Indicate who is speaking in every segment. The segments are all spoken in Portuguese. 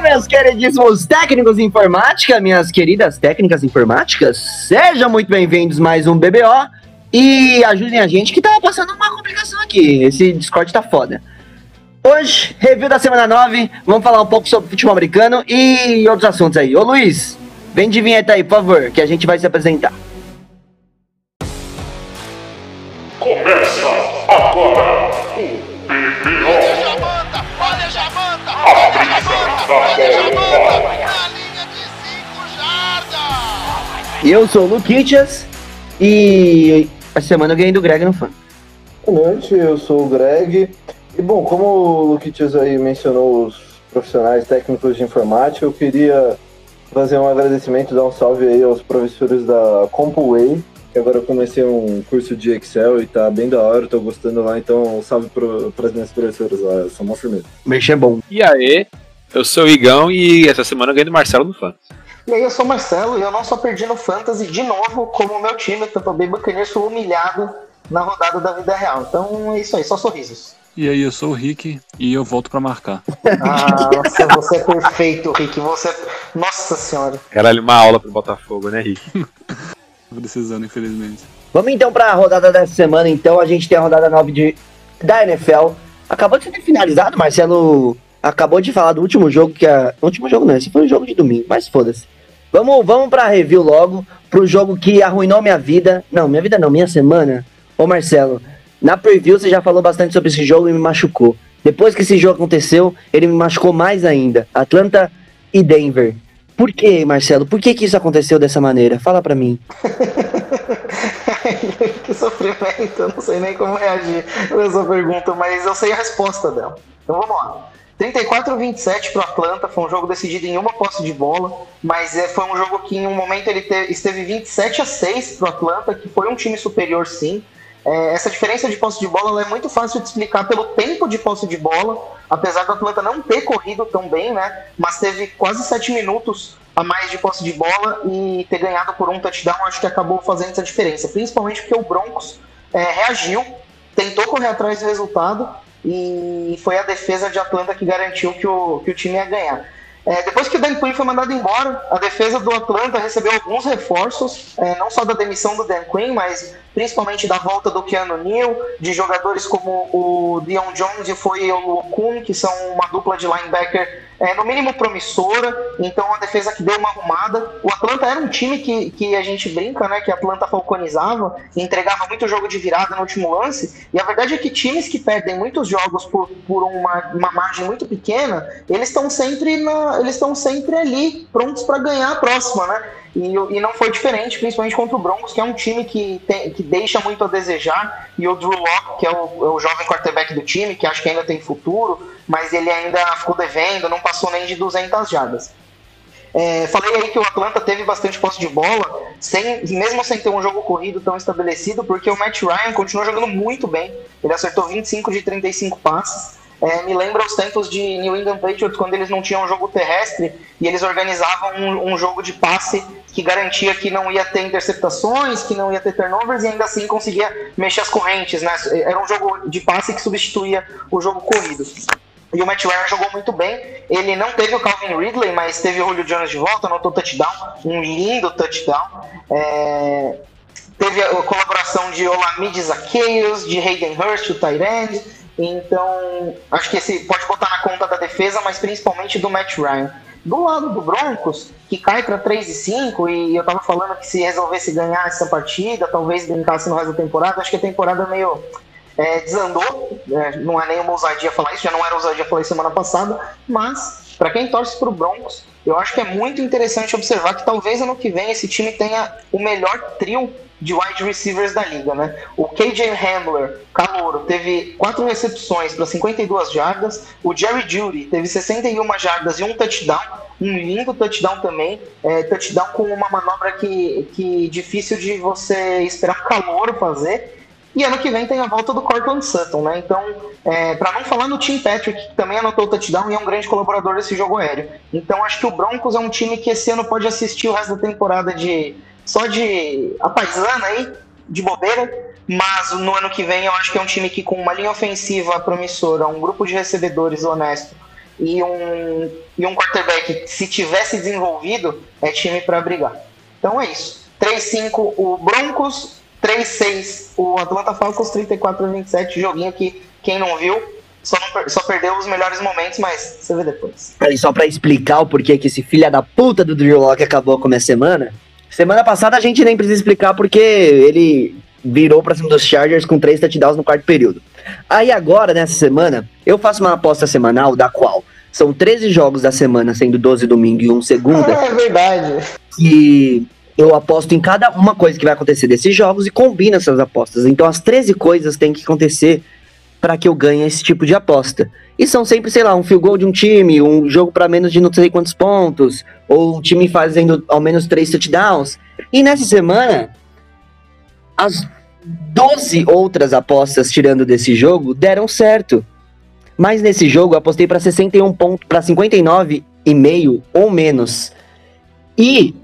Speaker 1: meus queridíssimos técnicos de informática, minhas queridas técnicas informáticas, sejam muito bem-vindos mais um BBO e ajudem a gente que tá passando uma complicação aqui. Esse Discord tá foda. Hoje, review da semana 9, vamos falar um pouco sobre futebol americano e outros assuntos aí. Ô Luiz, vem de vinheta aí, por favor, que a gente vai se apresentar.
Speaker 2: Começa
Speaker 3: jardas.
Speaker 1: Eu sou o Luquitas e essa semana eu ganhei do Greg no fã.
Speaker 4: Boa noite, eu sou o Greg. E bom, como o Luquitas aí mencionou os profissionais técnicos de informática, eu queria fazer um agradecimento, dar um salve aí aos professores da CompuWay, que agora eu comecei um curso de Excel e tá bem da hora, tô gostando lá, então um salve para as minhas professoras lá, são uma firmeza.
Speaker 1: Mexer é bom.
Speaker 5: E aí, eu sou o Igão e essa semana eu ganhei do Marcelo no Fantasy.
Speaker 6: E aí, eu sou o Marcelo e eu não só perdi no Fantasy de novo, como o meu time, o Tampa Bay Buccaneers, foi humilhado na rodada da vida real. Então é isso aí, só sorrisos.
Speaker 7: E aí, eu sou o Rick e eu volto pra marcar.
Speaker 6: Ah, nossa, você é perfeito, Rick. Você. Nossa senhora.
Speaker 5: Caralho, uma aula pro Botafogo, né, Rick?
Speaker 7: Tô precisando, infelizmente.
Speaker 1: Vamos então para a rodada dessa semana. Então a gente tem a rodada 9 de, da NFL. Acabou de ser finalizado, Marcelo acabou de falar do último jogo que é. Último jogo não, esse foi um jogo de domingo, mas foda-se. Vamos, vamos pra review logo, pro jogo que arruinou minha vida. Não, minha vida não, minha semana. Ô Marcelo, na preview você já falou bastante sobre esse jogo e me machucou. Depois que esse jogo aconteceu, ele me machucou mais ainda. Atlanta e Denver. Por que, Marcelo? Por que, que isso aconteceu dessa maneira? Fala pra mim.
Speaker 6: que sofrimento, eu não sei nem como reagir a essa pergunta, mas eu sei a resposta dela. Então vamos lá. 34 a 27 para o Atlanta, foi um jogo decidido em uma posse de bola, mas é, foi um jogo que em um momento ele te, esteve 27 a 6 para o Atlanta, que foi um time superior sim. É, essa diferença de posse de bola é muito fácil de explicar pelo tempo de posse de bola, apesar do Atlanta não ter corrido tão bem, né? Mas teve quase 7 minutos a mais de posse de bola e ter ganhado por um touchdown, acho que acabou fazendo essa diferença, principalmente porque o Broncos é, reagiu, tentou correr atrás do resultado e foi a defesa de Atlanta que garantiu que o, que o time ia ganhar. É, depois que o Dan Quinn foi mandado embora, a defesa do Atlanta recebeu alguns reforços, é, não só da demissão do Dan Quinn, mas principalmente da volta do Keanu Neal, de jogadores como o Dion Jones e foi o Okun, que são uma dupla de linebacker é, no mínimo promissora, então a defesa que deu uma arrumada. O Atlanta era um time que, que a gente brinca, né, que a Atlanta falconizava, entregava muito jogo de virada no último lance, e a verdade é que times que perdem muitos jogos por, por uma, uma margem muito pequena, eles estão sempre, na, eles estão sempre ali, prontos para ganhar a próxima, né? E, e, não foi diferente, principalmente contra o Broncos, que é um time que, tem, que deixa muito a desejar, e o Drew Locke, que é o, é o jovem quarterback do time, que acho que ainda tem futuro, mas ele ainda ficou devendo, não passou nem de 200 jardas. É, falei aí que o Atlanta teve bastante posse de bola, sem, mesmo sem ter um jogo corrido tão estabelecido, porque o Matt Ryan continuou jogando muito bem. Ele acertou 25 de 35 passes. É, me lembra os tempos de New England Patriots, quando eles não tinham um jogo terrestre e eles organizavam um, um, jogo de passe que garantia que não ia ter interceptações, que não ia ter turnovers e ainda assim conseguia mexer as correntes. Né? Era um jogo de passe que substituía o jogo corrido. E o Matt Ryan jogou muito bem. Ele não teve o Calvin Ridley, mas teve o Julio Jones de volta, anotou touchdown, um lindo touchdown. É... Teve a colaboração de Olamide Zaccheaus, de Hayden Hurst, o Tyrande. Então, acho que esse pode botar na conta da defesa, mas principalmente do Matt Ryan. Do lado do Broncos, que cai para 3 e 5, e eu tava falando que se resolvesse ganhar essa partida, talvez brincasse no resto da temporada, acho que a temporada meio é, desandou, é, não é nenhuma ousadia falar isso, já não era ousadia falar isso semana passada, mas para quem torce para o Broncos, eu acho que é muito interessante observar que talvez ano que vem esse time tenha o melhor trio de wide receivers da liga, né? O KJ Hamler, calouro, teve quatro recepções para 52 jardas. O Jerry Judy teve 61 jardas e um touchdown, um lindo touchdown também. É, touchdown com uma manobra que, que difícil de você esperar calouro fazer. E ano que vem tem a volta do Cortland Sutton, né? Então, é, para não falar no Tim Patrick, que também anotou o touchdown e é um grande colaborador desse jogo aéreo. Então, acho que o Broncos é um time que esse ano pode assistir o resto da temporada de só de apaisana aí, de bobeira. Mas no ano que vem eu acho que é um time que com uma linha ofensiva promissora, um grupo de recebedores honesto e um, e um quarterback se tivesse desenvolvido, é time para brigar. Então é isso. 3-5 o Broncos, 3-6 o Atlanta Falcons, 34-27, joguinho que quem não viu só, não só perdeu os melhores momentos, mas você vê depois.
Speaker 1: Ali, só pra explicar o porquê que esse filho da puta do Drew Locke acabou com a minha semana. Semana passada a gente nem precisa explicar porque ele virou pra cima dos Chargers com três touchdowns no quarto período. Aí agora, nessa semana, eu faço uma aposta semanal da qual são 13 jogos da semana, sendo 12 domingo e um segunda,
Speaker 6: É verdade.
Speaker 1: que eu aposto em cada uma coisa que vai acontecer desses jogos e combino essas apostas. Então as 13 coisas têm que acontecer para que eu ganhe esse tipo de aposta. E são sempre, sei lá, um field goal de um time, um jogo para menos de não sei quantos pontos, ou um time fazendo ao menos três touchdowns. E nessa semana, as 12 outras apostas tirando desse jogo deram certo. Mas nesse jogo eu apostei para 61 pontos, para 59 e meio ou menos. E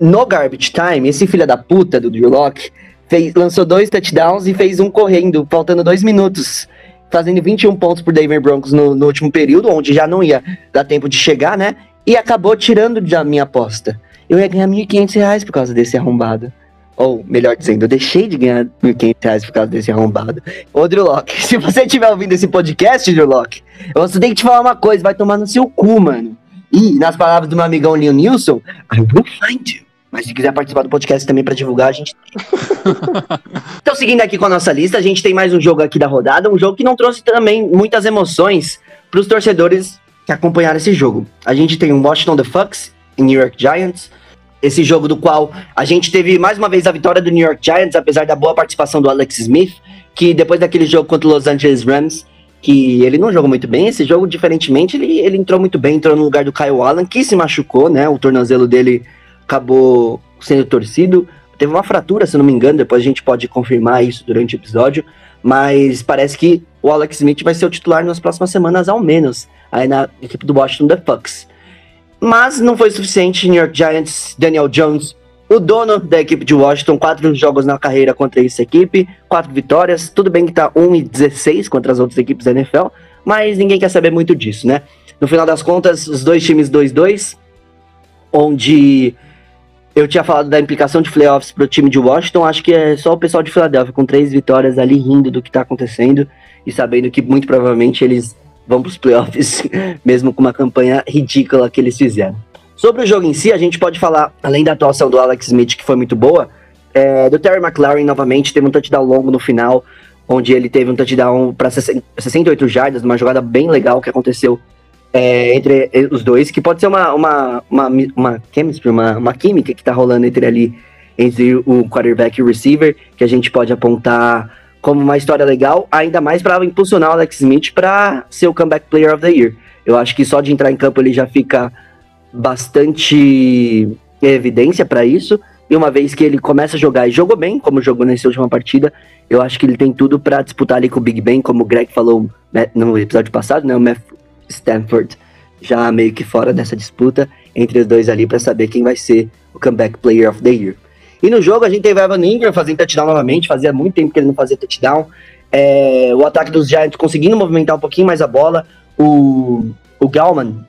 Speaker 1: no garbage time, esse filho da puta do Drew Locke fez, lançou dois touchdowns e fez um correndo, faltando dois minutos, fazendo 21 pontos por Denver Broncos no, no último período, onde já não ia dar tempo de chegar, né? E acabou tirando da minha aposta. Eu ia ganhar 1.500 reais por causa desse arrombado. Ou, melhor dizendo, eu deixei de ganhar 1.500 reais por causa desse arrombado. Ô, Drew Locke, se você estiver ouvindo esse podcast, Drew Locke, eu só tenho que te falar uma coisa, vai tomar no seu cu, mano. E, nas palavras do meu amigão Leon Nilson, I will find you. Mas se quiser participar do podcast também pra divulgar, a gente então, seguindo aqui com a nossa lista, a gente tem mais um jogo aqui da rodada, um jogo que não trouxe também muitas emoções pros torcedores que acompanharam esse jogo. A gente tem o Washington The Fox e New York Giants. Esse jogo do qual a gente teve mais uma vez a vitória do New York Giants, apesar da boa participação do Alex Smith, que depois daquele jogo contra o Los Angeles Rams, que ele não jogou muito bem, esse jogo, diferentemente, ele, ele entrou muito bem, entrou no lugar do Kyle Allen, que se machucou, né? O tornozelo dele acabou sendo torcido. Teve uma fratura, se não me engano, depois a gente pode confirmar isso durante o episódio. Mas parece que o Alex Smith vai ser o titular nas próximas semanas, ao menos, aí na equipe do Washington The Bucks. Mas não foi suficiente, New York Giants, Daniel Jones, o dono da equipe de Washington, quatro jogos na carreira contra essa equipe, quatro vitórias. Tudo bem que tá 1 e 16 contra as outras equipes da NFL, mas ninguém quer saber muito disso, né? No final das contas, os dois times 2-2, onde eu tinha falado da implicação de playoffs pro time de Washington, acho que é só o pessoal de Filadélfia com três vitórias ali rindo do que tá acontecendo e sabendo que muito provavelmente eles vão pros playoffs, mesmo com uma campanha ridícula que eles fizeram. Sobre o jogo em si, a gente pode falar, além da atuação do Alex Smith, que foi muito boa, é, do Terry McLaurin novamente, teve um touchdown longo no final, onde ele teve um touchdown para 68 jardas, uma jogada bem legal que aconteceu é, entre os dois, que pode ser uma, uma, uma, uma chemistry, uma, uma química que tá rolando entre ali, entre o quarterback e o receiver, que a gente pode apontar como uma história legal, ainda mais para impulsionar o Alex Smith para ser o comeback player of the year. Eu acho que só de entrar em campo ele já fica bastante evidência para isso. E uma vez que ele começa a jogar e jogou bem, como jogou nessa última partida, eu acho que ele tem tudo para disputar ali com o Big Ben, como o Greg falou né, no episódio passado, né? O Matthew Stanford já meio que fora dessa disputa entre os dois ali para saber quem vai ser o comeback player of the year. E no jogo a gente teve Evan Ingram fazendo touchdown novamente, fazia muito tempo que ele não fazia touchdown. É, o ataque dos Giants conseguindo movimentar um pouquinho mais a bola. O, o Galman,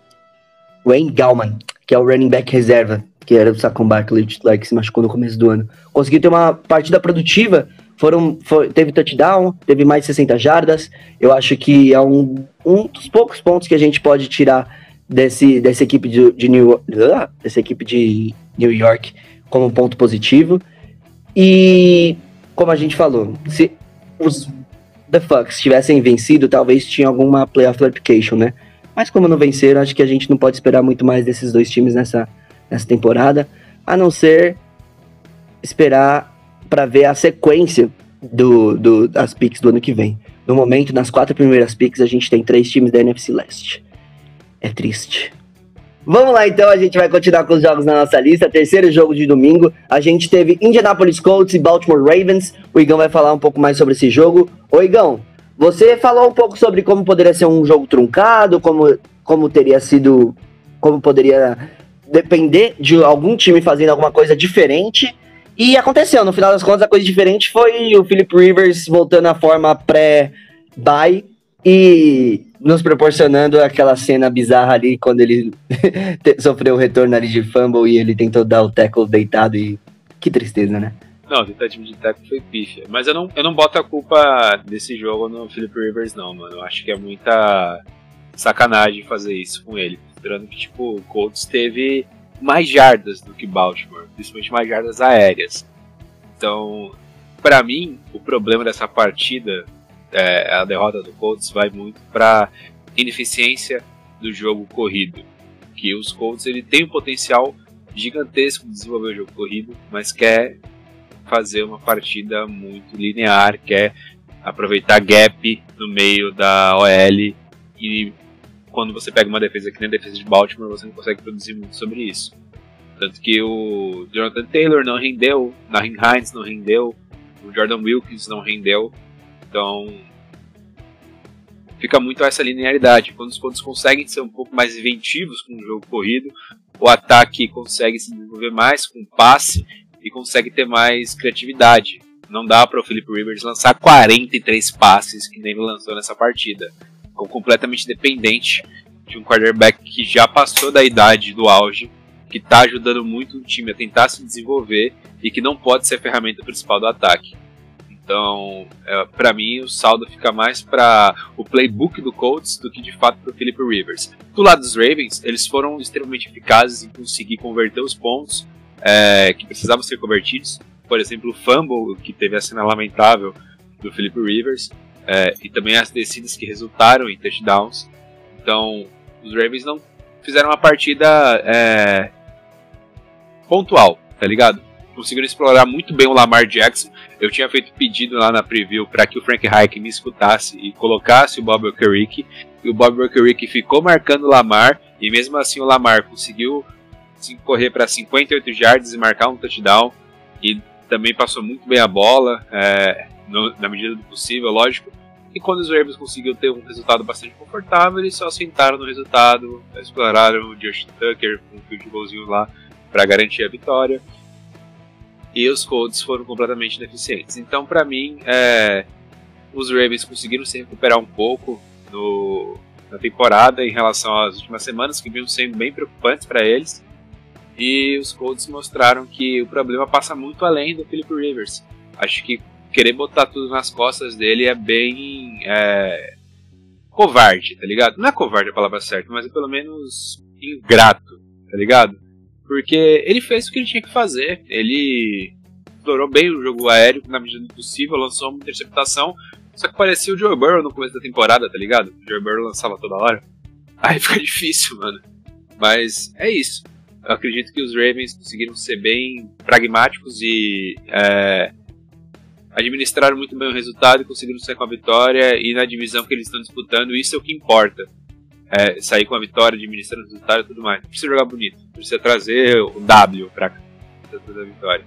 Speaker 1: Wayne Galman, que é o running back reserva, que era o Saquon Barkley, que se machucou no começo do ano, conseguiu ter uma partida produtiva. Foram, foi, teve touchdown, teve mais de 60 jardas. Eu acho que é um, um dos poucos pontos que a gente pode tirar desse, dessa equipe de, de New, ah, dessa equipe de New York como ponto positivo. E como a gente falou, se os The Fucks tivessem vencido, talvez tinha alguma playoff application, né? Mas como não venceram, acho que a gente não pode esperar muito mais desses dois times nessa, nessa temporada, a não ser esperar para ver a sequência do, do, das picks do ano que vem. No momento, nas quatro primeiras picks, a gente tem três times da NFC Leste. É triste. Vamos lá então, a gente vai continuar com os jogos na nossa lista. Terceiro jogo de domingo, a gente teve Indianapolis Colts e Baltimore Ravens. O Igão vai falar um pouco mais sobre esse jogo. Ô Igão, você falou um pouco sobre como poderia ser um jogo truncado, como, como teria sido, como poderia depender de algum time fazendo alguma coisa diferente. E aconteceu, no final das contas, a coisa diferente foi o Philip Rivers voltando à forma pré-bye e nos proporcionando aquela cena bizarra ali quando ele sofreu o retorno ali de fumble e ele tentou dar o tackle deitado e que tristeza, né?
Speaker 5: Não, a tentativa de tackle foi pífia. Mas eu não, eu não boto a culpa desse jogo no Philip Rivers, não, mano. Eu acho que é muita sacanagem fazer isso com ele. Considerando que, tipo, o Colts teve mais jardas do que Baltimore, principalmente mais jardas aéreas. Então, pra mim, o problema dessa partida, é, a derrota do Colts, vai muito pra ineficiência do jogo corrido. Que os Colts ele tem um potencial gigantesco de desenvolver o jogo corrido, mas quer fazer uma partida muito linear, quer aproveitar gap no meio da OL e quando você pega uma defesa que nem a defesa de Baltimore, você não consegue produzir muito sobre isso. Tanto que o Jonathan Taylor não rendeu, Nahin Hines não rendeu, o Jordan Wilkins não rendeu, então fica muito essa linearidade. Quando os pontos conseguem ser um pouco mais inventivos com o jogo corrido, o ataque consegue se desenvolver mais com passe e consegue ter mais criatividade. Não dá para o Philip Rivers lançar 43 passes que nem ele lançou nessa partida. Ficou completamente dependente de um quarterback que já passou da idade do auge, que está ajudando muito o time a tentar se desenvolver e que não pode ser a ferramenta principal do ataque. Então, é, para mim, o saldo fica mais para o playbook do Colts do que de fato para o Philip Rivers. Do lado dos Ravens, eles foram extremamente eficazes em conseguir converter os pontos é, que precisavam ser convertidos. Por exemplo, o fumble, que teve a cena lamentável do Philip Rivers, é, e também as descidas que resultaram em touchdowns. Então, os Ravens não fizeram uma partida é, pontual, tá ligado? Conseguiram explorar muito bem o Lamar Jackson. Eu tinha feito pedido lá na preview para que o Frank Reich me escutasse e colocasse o Bob Okereke. E o Bob Okereke ficou marcando o Lamar. E mesmo assim o Lamar conseguiu correr para 58 yards e marcar um touchdown. E também passou muito bem a bola, é, no- na medida do possível, lógico. E quando os Ravens conseguiram ter um resultado bastante confortável, eles só sentaram no resultado, exploraram o Justin Tucker com um field goalzinho lá para garantir a vitória. E os Colts foram completamente ineficientes. Então, para mim, é, os Ravens conseguiram se recuperar um pouco no, na temporada em relação às últimas semanas, que vinham sendo bem preocupantes para eles. E os Colts mostraram que o problema passa muito além do Philip Rivers. Acho que querer botar tudo nas costas dele é bem é, covarde, tá ligado? Não é covarde a palavra certa, mas é pelo menos ingrato, tá ligado? Porque ele fez o que ele tinha que fazer. Ele explorou bem o jogo aéreo na medida do possível, lançou uma interceptação. Só que parecia o Joe Burrow no começo da temporada, tá ligado? O Joe Burrow lançava toda hora. Aí fica difícil, mano. Mas é isso. Eu acredito que os Ravens conseguiram ser bem pragmáticos e é, administraram muito bem o resultado e conseguiram sair com a vitória. E na divisão que eles estão disputando, isso é o que importa. É, sair com a vitória, administrando o resultado e tudo mais. Precisa jogar bonito, precisa trazer o W pra da vitória.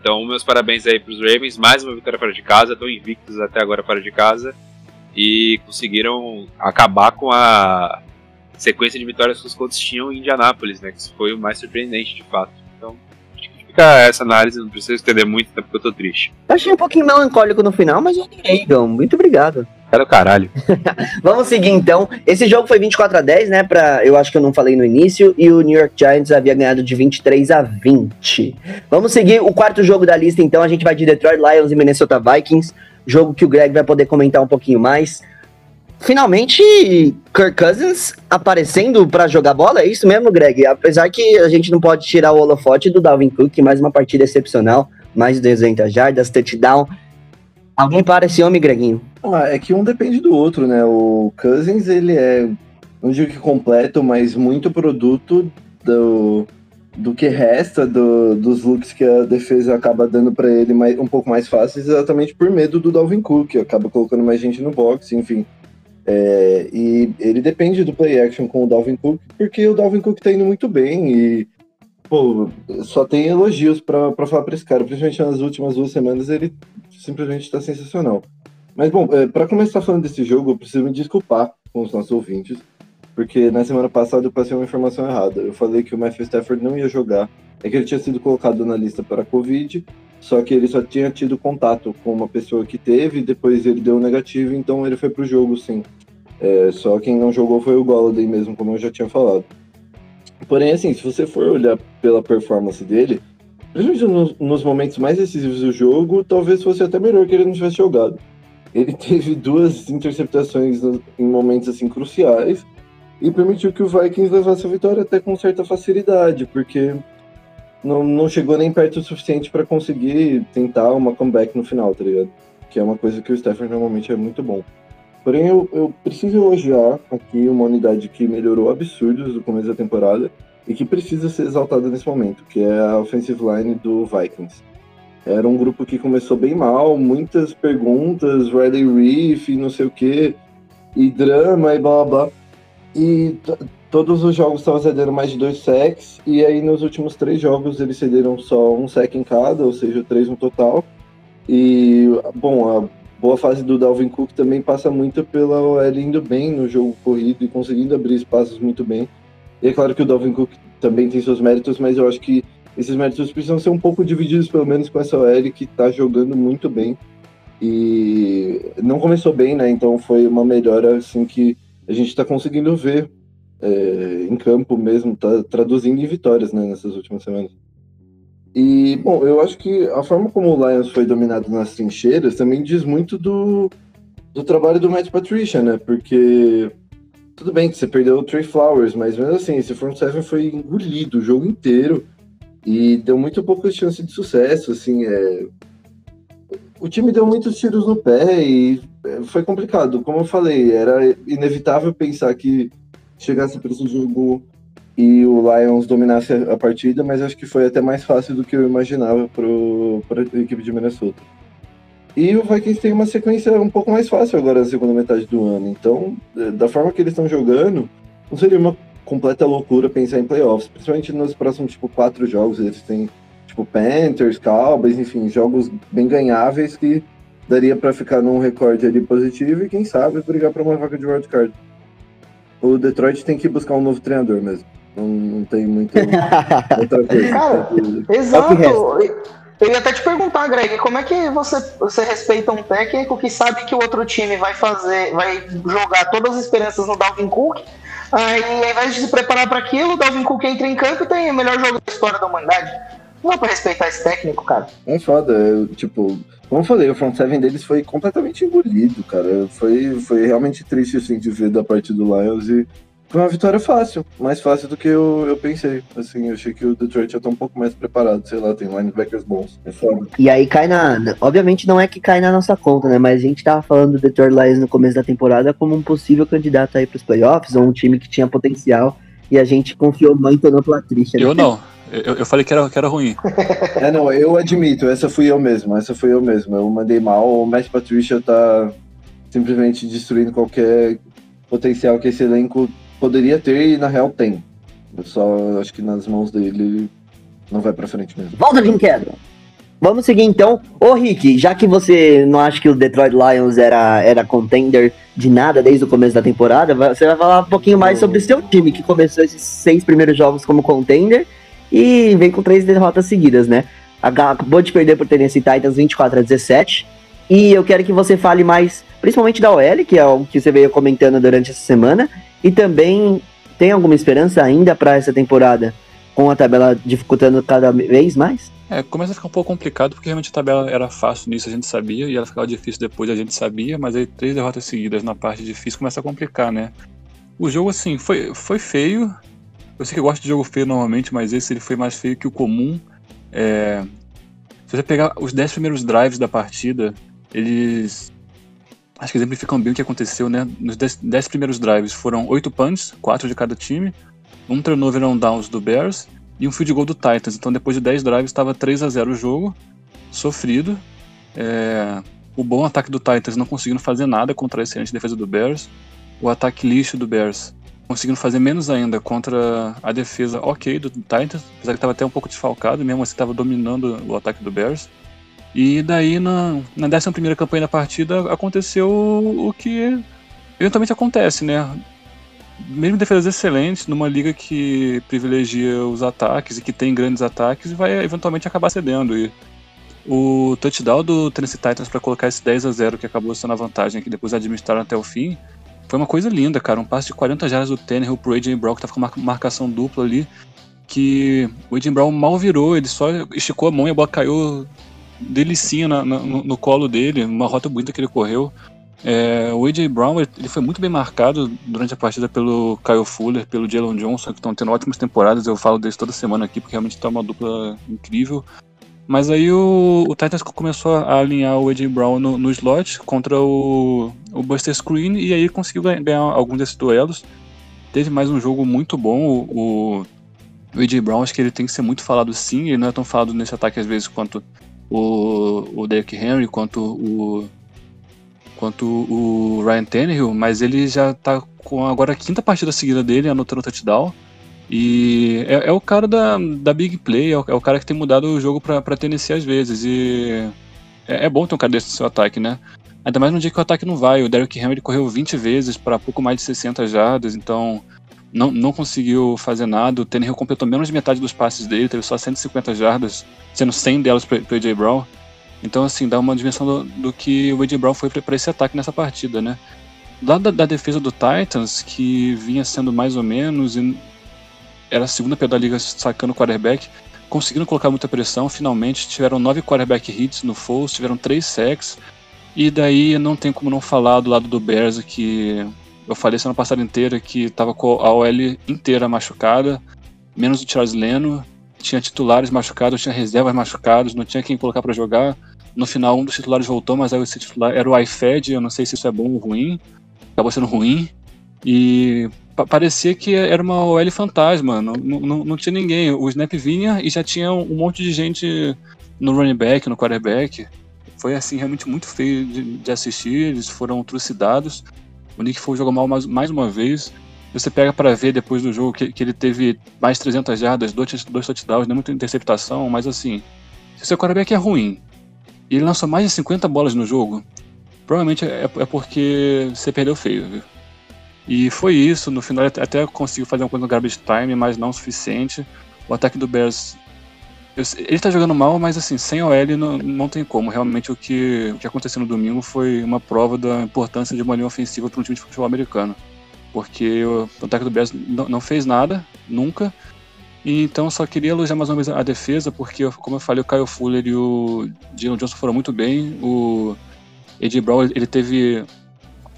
Speaker 5: Então, meus parabéns aí pros Ravens. Mais uma vitória fora de casa, estão invictos até agora fora de casa. E conseguiram acabar com a sequência de vitórias que os Colts tinham em Indianápolis, né? Que foi o mais surpreendente, de fato. Fica essa análise, não precisa estender muito, até porque eu tô triste.
Speaker 1: Eu achei um pouquinho melancólico no final, mas eu adorei, Igão. Muito obrigado.
Speaker 5: Era o caralho.
Speaker 1: Vamos seguir então. Esse jogo foi 24 a 10, né? Pra, eu acho que eu não falei no início. E o New York Giants havia ganhado de 23 a 20. Vamos seguir o quarto jogo da lista, então. A gente vai de Detroit Lions e Minnesota Vikings. Jogo que o Greg vai poder comentar um pouquinho mais. Finalmente, Kirk Cousins aparecendo pra jogar bola, é isso mesmo, Greg? Apesar que a gente não pode tirar o holofote do Dalvin Cook, mais uma partida excepcional, mais de 200 jardas, touchdown. Alguém para esse homem, Greginho?
Speaker 4: Ah, é que um depende do outro, né? O Cousins, ele é, não digo que completo, mas muito produto do, do que resta do- dos looks que a defesa acaba dando pra ele mais, um pouco mais fáceis, exatamente por medo do Dalvin Cook, acaba colocando mais gente no box, enfim. É, e ele depende do play action com o Dalvin Cook, porque o Dalvin Cook tá indo muito bem e pô, só tem elogios pra falar pra esse cara, principalmente nas últimas duas semanas ele simplesmente tá sensacional. Mas bom, é, para começar falando desse jogo, eu preciso me desculpar com os nossos ouvintes, porque na semana passada eu passei uma informação errada. Eu falei que o Matthew Stafford não ia jogar, é que ele tinha sido colocado na lista para Covid, só que ele só tinha tido contato com uma pessoa que teve, depois ele deu negativo, então ele foi pro jogo sim. É, só quem não jogou foi o Golladay mesmo, como eu já tinha falado. Porém, assim, se você for olhar pela performance dele, principalmente nos, nos momentos mais decisivos do jogo, talvez fosse até melhor que ele não tivesse jogado. Ele teve duas interceptações no- em momentos assim cruciais e permitiu que o Vikings levasse a vitória até com certa facilidade, porque não, não chegou nem perto o suficiente para conseguir tentar uma comeback no final, tá ligado? Que é uma coisa que o Stafford normalmente é muito bom. Porém, eu, eu preciso elogiar aqui uma unidade que melhorou absurdos do começo da temporada e que precisa ser exaltada nesse momento, que é a offensive line do Vikings. Era um grupo que começou bem mal, muitas perguntas, Riley Reef, não sei o que, e drama e blá blá. E todos os jogos estavam cedendo mais de dois sacks, e aí nos últimos três jogos eles cederam só um sack em cada, ou seja, três no total. E, bom, a boa fase do Dalvin Cook também passa muito pela OL indo bem no jogo corrido e conseguindo abrir espaços muito bem. E é claro que o Dalvin Cook também tem seus méritos, mas eu acho que esses méritos precisam ser um pouco divididos, pelo menos com essa OL que tá jogando muito bem. E não começou bem, né? Então foi uma melhora assim que a gente tá conseguindo ver é, em campo mesmo, tá traduzindo em vitórias né, nessas últimas semanas. E, bom, eu acho que a forma como o Lions foi dominado nas trincheiras também diz muito do, do trabalho do Matt Patricia, né? Porque tudo bem que você perdeu o Trey Flowers, mas mesmo assim, esse front seven foi engolido o jogo inteiro e deu muito pouca chance de sucesso, assim, é... O time deu muitos tiros no pé e é, foi complicado. Como eu falei, era inevitável pensar que chegasse para esse jogo e o Lions dominasse a partida, mas acho que foi até mais fácil do que eu imaginava para a equipe de Minnesota. E o Vikings tem uma sequência um pouco mais fácil agora na segunda metade do ano. Então, eh, da forma que eles estão jogando, não seria uma completa loucura pensar em playoffs, principalmente nos próximos tipo quatro jogos. Eles têm tipo Panthers, Cowboys, enfim, jogos bem ganháveis que daria para ficar num recorde ali positivo e quem sabe brigar para uma vaga de wildcard. O Detroit tem que buscar um novo treinador mesmo. Não, não tem muito outra coisa.
Speaker 6: Cara,
Speaker 1: É
Speaker 6: Exato.
Speaker 1: que
Speaker 6: Eu ia até te perguntar, Greg, como é que você, você respeita um técnico que sabe que o outro time vai fazer, vai jogar todas as esperanças no Dalvin Cook, aí ao invés de se preparar para aquilo, o Dalvin Cook entra em campo e tem o melhor jogo da história da humanidade. Não dá pra respeitar esse técnico, cara.
Speaker 4: É foda, eu, tipo, como eu falei, o front seven deles foi completamente engolido, cara. Foi, foi realmente triste assim de ver da parte do Lions e foi uma vitória fácil, mais fácil do que eu, eu pensei. Assim, eu achei que o Detroit já tá um pouco mais preparado, sei lá, tem linebackers bons. É foda.
Speaker 1: E aí cai na. Obviamente não é que cai na nossa conta, né? Mas a gente tava falando do Detroit Lions no começo da temporada como um possível candidato aí pros playoffs, ou um time que tinha potencial. E a gente confiou muito no Patrícia. né?
Speaker 7: Eu não. Eu, eu falei que era, que era ruim.
Speaker 4: É, não, eu admito, essa fui eu mesmo, essa fui eu mesmo. Eu mandei mal, o Matt Patricia tá simplesmente destruindo qualquer potencial que esse elenco poderia ter e na real tem. Eu só acho que nas mãos dele não vai pra frente mesmo.
Speaker 1: Volta de queda. Vamos seguir então. Ô Rick, já que você não acha que o Detroit Lions era, era contender de nada desde o começo da temporada, você vai falar um pouquinho mais sobre o seu time, que começou esses seis primeiros jogos como contender e vem com três derrotas seguidas, né? Acabou de perder por Tennessee Titans 24 a 17. E eu quero que você fale mais, principalmente da OL, que é o que você veio comentando durante essa semana, e também tem alguma esperança ainda para essa temporada, com a tabela dificultando cada vez mais?
Speaker 7: É, começa a ficar um pouco complicado porque realmente a tabela era fácil nisso, a gente sabia, e ela ficava difícil depois, a gente sabia, mas aí três derrotas seguidas na parte difícil começa a complicar, né? O jogo, assim, foi, foi feio. Eu sei que eu gosto de jogo feio normalmente, mas esse ele foi mais feio que o comum. É, se você pegar os 10 primeiros drives da partida, eles. Acho que exemplificam bem o que aconteceu, né? Nos 10 10 primeiros drives foram 8 punts, 4 de cada time, um turnover on downs do Bears e um field goal do Titans. Então depois de 10 drives estava 3 a 0 o jogo, sofrido. É, O bom ataque do Titans não conseguindo fazer nada contra a excelente defesa do Bears. O ataque lixo do Bears conseguindo fazer menos ainda contra a defesa ok do Titans, apesar que estava até um pouco desfalcado, mesmo assim estava dominando o ataque do Bears. E daí na, na 11 primeira campanha da partida aconteceu o que eventualmente acontece, né? Mesmo defesas excelentes, numa liga que privilegia os ataques e que tem grandes ataques, vai eventualmente acabar cedendo. E o touchdown do Tennessee Titans para colocar esse 10 a 0 que acabou sendo a vantagem que depois administraram até o fim, Foi uma coisa linda, cara. Um passe de 40 jardas do Tannehill pro A.J. Brown, que tava com uma marcação dupla ali. Que o A.J. Brown mal virou, ele só esticou a mão e a bola caiu delicinha na- na- no, no colo dele. Uma rota bonita que ele correu. É, o A.J. Brown ele foi muito bem marcado durante a partida pelo Kyle Fuller, pelo Jalen Johnson, que estão tendo ótimas temporadas. Eu falo deles toda semana aqui, porque realmente tá uma dupla incrível. Mas aí o, o Titans começou a alinhar o A.J. Brown no, no slot contra o, o Buster Screen e aí conseguiu ganha- ganhar alguns desses duelos. Teve mais um jogo muito bom. O, o, o A.J. Brown, acho que ele tem que ser muito falado sim. Ele não é tão falado nesse ataque às vezes quanto o, o Derrick Henry, quanto o, quanto o Ryan Tannehill, mas ele já tá com agora a quinta partida seguida dele, anotando touchdown. E é, é o cara da, da big play, é o, é o cara que tem mudado o jogo pra Tennessee às vezes. E é, é bom ter um cara desse no seu ataque, né? Ainda mais no dia que o ataque não vai. O Derrick Henry correu 20 vezes para pouco mais de 60 jardas, então não, não conseguiu fazer nada. O Tannehill completou menos de metade dos passes dele, teve só 150 jardas, sendo 100 delas para AJ Brown. Então, assim, dá uma dimensão do, do que o AJ Brown foi para esse ataque nessa partida, né? Lado da, da defesa do Titans, que vinha sendo mais ou menos, e era a segunda pior da liga sacando quarterback, conseguiram colocar muita pressão, finalmente tiveram nove quarterback hits no Foles, tiveram três sacks, e daí não tem como não falar do lado do Bears, que eu falei semana passada inteira que tava com a OL inteira machucada, menos o Charles Leno, tinha titulares machucados, tinha reservas machucados, não tinha quem colocar para jogar. No final, um dos titulares voltou, mas aí esse titular era o iFed, eu não sei se isso é bom ou ruim, acabou sendo ruim. E pa- parecia que era uma OL fantasma, não, não, não tinha ninguém. O Snap vinha e já tinha um monte de gente no running back, no quarterback. Foi assim, realmente muito feio de, de assistir, eles foram trucidados. O Nick Foles jogou mal mais, mais uma vez. Você pega para ver depois do jogo que, que ele teve mais 300 jardas, dois, dois touchdowns, não muita interceptação, mas assim, se o seu quarterback é ruim e ele lançou mais de 50 bolas no jogo, provavelmente é, é porque você perdeu feio, viu? E foi isso, no final até- conseguiu fazer uma coisa no garbage time, mas não o suficiente. O ataque do Bears, eu ele tá jogando mal, mas assim, sem OL não, não tem como. Realmente o que, o que aconteceu no domingo foi uma prova da importância de uma linha ofensiva para um time de futebol americano. Porque o, o ataque do Bears não, não fez nada, nunca. E então só queria elogiar mais uma vez a defesa, porque, como eu falei, o Kyle Fuller e o Jalen Johnson foram muito bem. O AJ Brown ele teve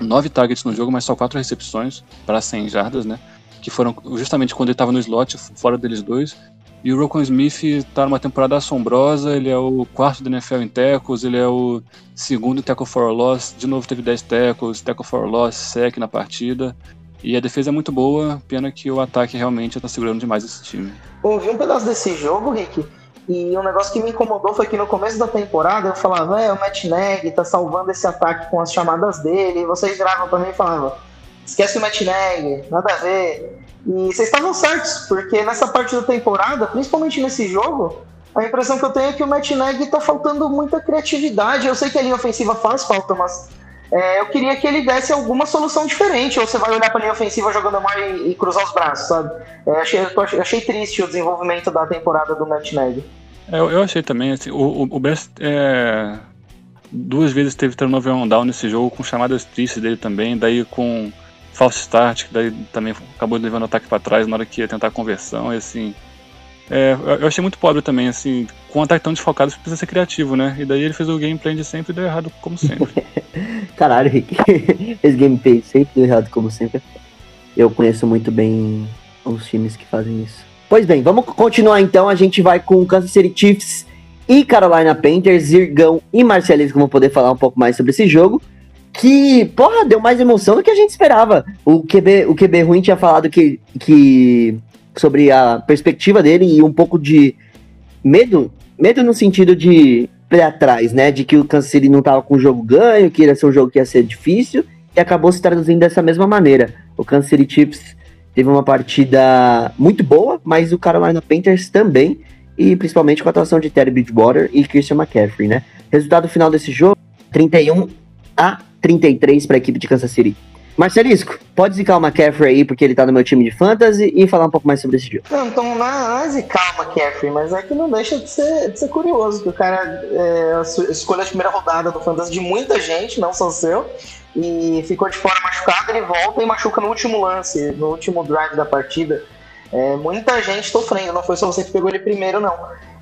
Speaker 7: nove targets no jogo, mas só quatro recepções para 100 jardas, né? Que foram justamente quando ele estava no slot, fora deles dois. E o Rocco Smith está numa temporada assombrosa, ele é o quarto do NFL em tackles, ele é o segundo em tackle for loss, de novo teve 10 tackles, tackle for loss, sec na partida. E a defesa é muito boa, pena que o ataque realmente está segurando demais esse time.
Speaker 6: Ouvi um pedaço desse jogo, Rick, e um negócio que me incomodou foi que no começo da temporada eu falava, é, o Matt Neg tá salvando esse ataque com as chamadas dele, e vocês viravam pra mim e falavam, esquece o Matt Neg, nada a ver. E vocês estavam certos, porque nessa parte da temporada, principalmente nesse jogo, a impressão que eu tenho é que o Matt Neg tá faltando muita criatividade. Eu sei que a linha ofensiva faz falta, mas é, eu queria que ele desse alguma solução diferente. Ou você vai olhar pra linha ofensiva jogando mal e, e cruzar os braços, sabe? É, achei, achei, triste o desenvolvimento da temporada do Matt Neg.
Speaker 7: É, eu, achei também, assim, o, o, Bears é, duas vezes teve turnover on down nesse jogo, com chamadas tristes dele também, daí com false start, que daí também acabou levando o ataque para trás na hora que ia tentar a conversão, e assim... É, eu achei muito pobre também, assim, com um ataque tão desfocado, você precisa ser criativo, né? E daí ele fez o gameplay de sempre e deu errado, como sempre.
Speaker 1: Caralho, Rick. Esse gameplay sempre deu errado, como sempre. Eu conheço muito bem os times que fazem isso. Pois bem, vamos continuar então. A gente vai com Kansas City Chiefs e Carolina Panthers, Zirgão e Marcelis, que vão poder falar um pouco mais sobre esse jogo. Que, porra, deu mais emoção do que a gente esperava. O QB, o QB ruim tinha falado que, que sobre a perspectiva dele e um pouco de medo, medo no sentido de pé atrás, né? De que o City não tava com o jogo ganho, que ia ser um jogo que ia ser difícil, e acabou se traduzindo dessa mesma maneira. O City Chiefs teve uma partida muito boa, mas o Carolina Panthers também, e principalmente com a atuação de Terry Bridgewater e Christian McCaffrey, né? Resultado final desse jogo, 31 a 33 para a equipe de Kansas City. Marcelisco, pode zicar o McCaffrey aí, porque ele tá no meu time de fantasy, e falar um pouco mais sobre esse jogo.
Speaker 6: Não, então, na, na quase calma, Caffrey, mas é que não deixa de ser, de ser curioso, que o cara é, escolha a primeira rodada do Fantasy de muita gente, não só o seu, e ficou de fora machucado, ele volta e machuca no último lance, no último drive da partida. É, muita gente sofrendo, não foi só você que pegou ele primeiro, não.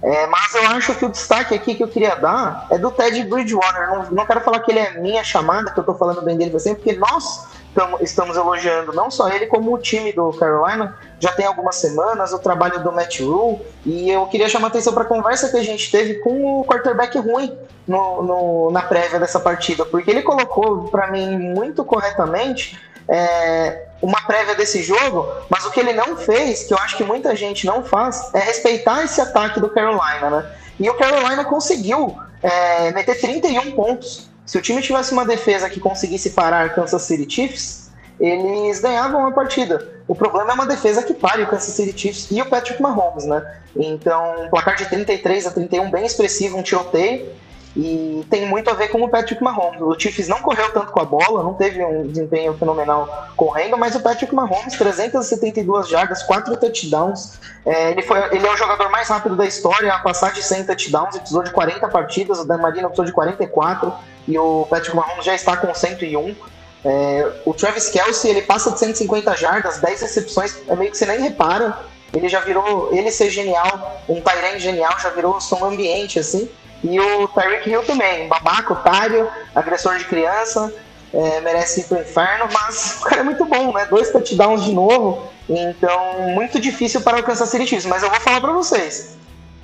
Speaker 6: É, mas eu acho que o destaque aqui que eu queria dar é do Ted Bridgewater. Não, não quero falar que ele é minha chamada, que eu tô falando bem dele pra sempre, porque nós tamo- estamos elogiando não só ele, como o time do Carolina. Já tem algumas semanas, o trabalho do Matt Rule. E eu queria chamar a atenção para a conversa que a gente teve com o quarterback ruim no, no- na prévia dessa partida, porque ele colocou para mim muito corretamente é, uma prévia desse jogo, mas o que ele não fez, que eu acho que muita gente não faz, é respeitar esse ataque do Carolina, né? E o Carolina conseguiu é, meter 31 pontos. Se o time tivesse uma defesa que conseguisse parar Kansas City Chiefs, eles ganhavam a partida. O problema é uma defesa que pare o Kansas City Chiefs e o Patrick Mahomes, né? Então, placar de 33 a 31 bem expressivo, um tiroteio. E tem muito a ver com o Patrick Mahomes. O Chiefs não correu tanto com a bola, não teve um desempenho fenomenal correndo, mas o Patrick Mahomes, 372 jardas, 4 touchdowns. É, ele, foi, ele é o jogador mais rápido da história a passar de 100 touchdowns. Precisou de 40 partidas, o Dan Marino precisou de 44 e o Patrick Mahomes já está com 101. É, o Travis Kelsey, ele passa de 150 jardas, 10 recepções, é meio que você nem repara. Ele já virou, ele ser genial, um Tyrant genial, já virou som ambiente, assim. E o Tyreek Hill também, babaca, otário, agressor de criança, é, merece ir pro inferno, mas o cara é muito bom, né? Dois touchdowns de novo, então muito difícil para alcançar City Chiefs. Mas eu vou falar para vocês,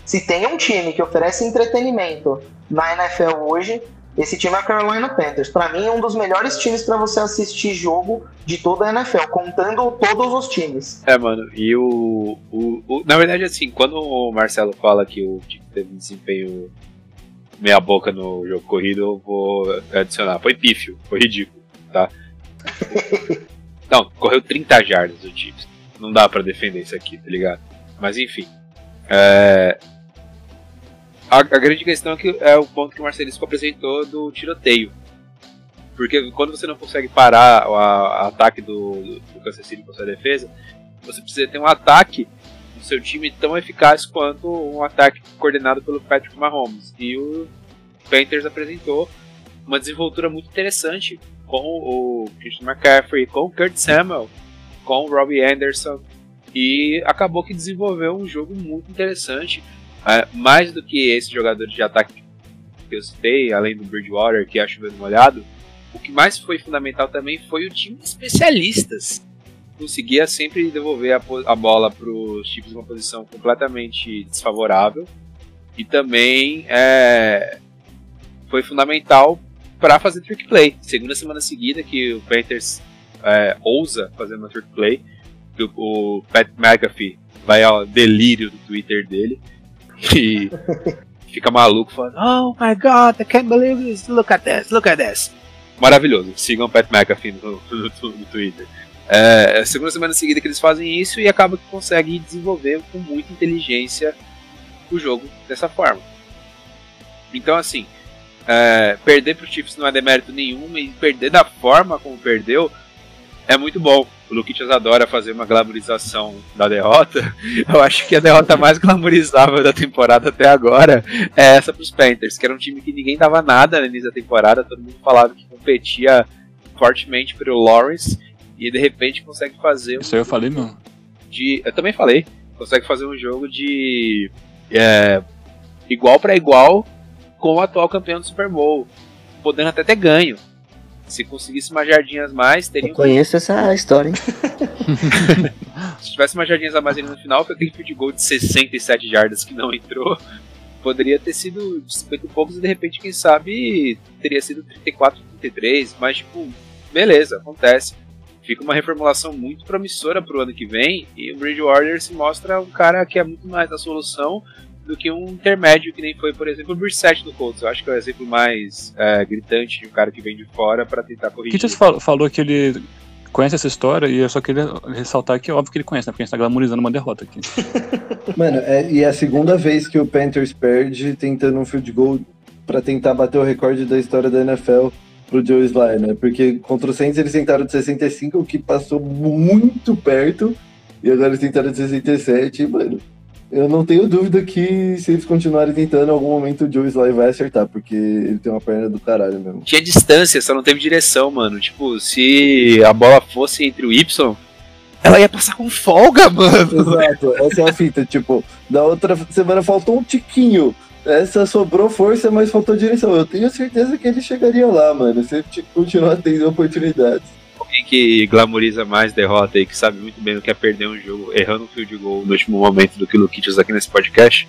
Speaker 6: se tem um time que oferece entretenimento na NFL hoje, esse time é o Carolina Panthers. Para mim, é um dos melhores times para você assistir jogo de toda a NFL, contando todos os times.
Speaker 5: É, mano, e o, o, o- Na verdade, assim, quando o Marcelo fala que o time teve um desempenho meia boca no jogo corrido, eu vou adicionar. Foi pífio, foi ridículo, tá? Não, correu 30 jardas o Chiefs. Não dá pra defender isso aqui, tá ligado? Mas enfim. É... A, a grande questão é, que, é o ponto que o Marcelisco apresentou do tiroteio. Porque quando você não consegue parar o a- ataque do, do, Kansas City com a sua defesa, você precisa ter um ataque do seu time tão eficaz quanto um ataque coordenado pelo Patrick Mahomes. E o Panthers apresentou uma desenvoltura muito interessante com o Christian McCaffrey, com o Kurt Samuel, com o Robbie Anderson. E acabou que desenvolveu um jogo muito interessante. É, mais do que esses jogadores de ataque que eu citei, além do Bridgewater, que é chovendo molhado, o que mais foi fundamental também foi o time de especialistas. Conseguia sempre devolver a, a bola para os Chiefs numa posição completamente desfavorável. E também é, foi fundamental para fazer trick play. Segunda semana seguida que o Panthers é, ousa fazer uma trick play. O, o Pat McAfee vai ao delírio do Twitter dele. E fica maluco falando: Oh my god, I can't believe this. Look at this, look at this. Maravilhoso. Sigam o Pat McAfee no, no- no Twitter. É, é a segunda semana seguida que eles fazem isso e acaba que conseguem desenvolver com muita inteligência o jogo dessa forma. Então, assim, é, perder pro Chiefs não é demérito nenhum e perder da forma como perdeu é muito bom. O Luquitas adora fazer uma glamorização da derrota. Eu acho que a derrota mais glamorizável da temporada até agora é essa pros Panthers, que era um time que ninguém dava nada no início da temporada, todo mundo falava que competia fortemente pelo Lawrence e de repente consegue fazer um
Speaker 7: Isso aí eu falei, meu.
Speaker 5: de. Eu também falei. Consegue fazer um jogo de. é, igual para igual com o atual campeão do Super Bowl. Podendo até ter ganho. Se conseguisse umas jardinhas mais, teria.
Speaker 1: Eu conheço essa história, hein?
Speaker 5: Se tivesse umas jardinhas a mais ali no final, foi aquele field goal de 67 jardas que não entrou. Poderia ter sido de 50 e poucos e de repente, quem sabe, teria sido 34, 33. Mas, tipo, beleza, acontece. Fica uma reformulação muito promissora pro ano que vem. E o Bridgewater se mostra um cara que é muito mais a solução do que um intermédio que nem foi, por exemplo, o Brissett do Colts. Eu acho que é o exemplo mais é, gritante de um cara que vem de fora para tentar
Speaker 7: O
Speaker 5: corrigir.
Speaker 7: Kitchens fal- falou que ele conhece essa história e eu só queria ressaltar que é óbvio que ele conhece, né? Porque a gente tá glamorizando uma derrota aqui.
Speaker 4: Mano, é, e é a segunda vez que o Panthers perde tentando um field goal pra tentar bater o recorde da história da NFL pro Joe Sly, né? Porque contra o Saints eles tentaram de 65, o que passou muito perto, e agora eles tentaram de 67, e, mano, eu não tenho dúvida que se eles continuarem tentando, em algum momento o Joe Sly vai acertar, porque ele tem uma perna do caralho mesmo.
Speaker 5: Tinha distância, só não teve direção, mano. Tipo, se a bola fosse entre o Y, ela ia passar com folga, mano.
Speaker 4: Exato, essa é a fita. Tipo, da outra semana faltou um tiquinho. Essa sobrou força, mas faltou direção. Eu tenho certeza que ele chegaria lá, mano. Se continuar tendo oportunidades.
Speaker 5: Alguém que glamoriza mais derrota e que sabe muito bem o que é perder um jogo errando um field goal no último momento do que o Luquitos aqui nesse podcast?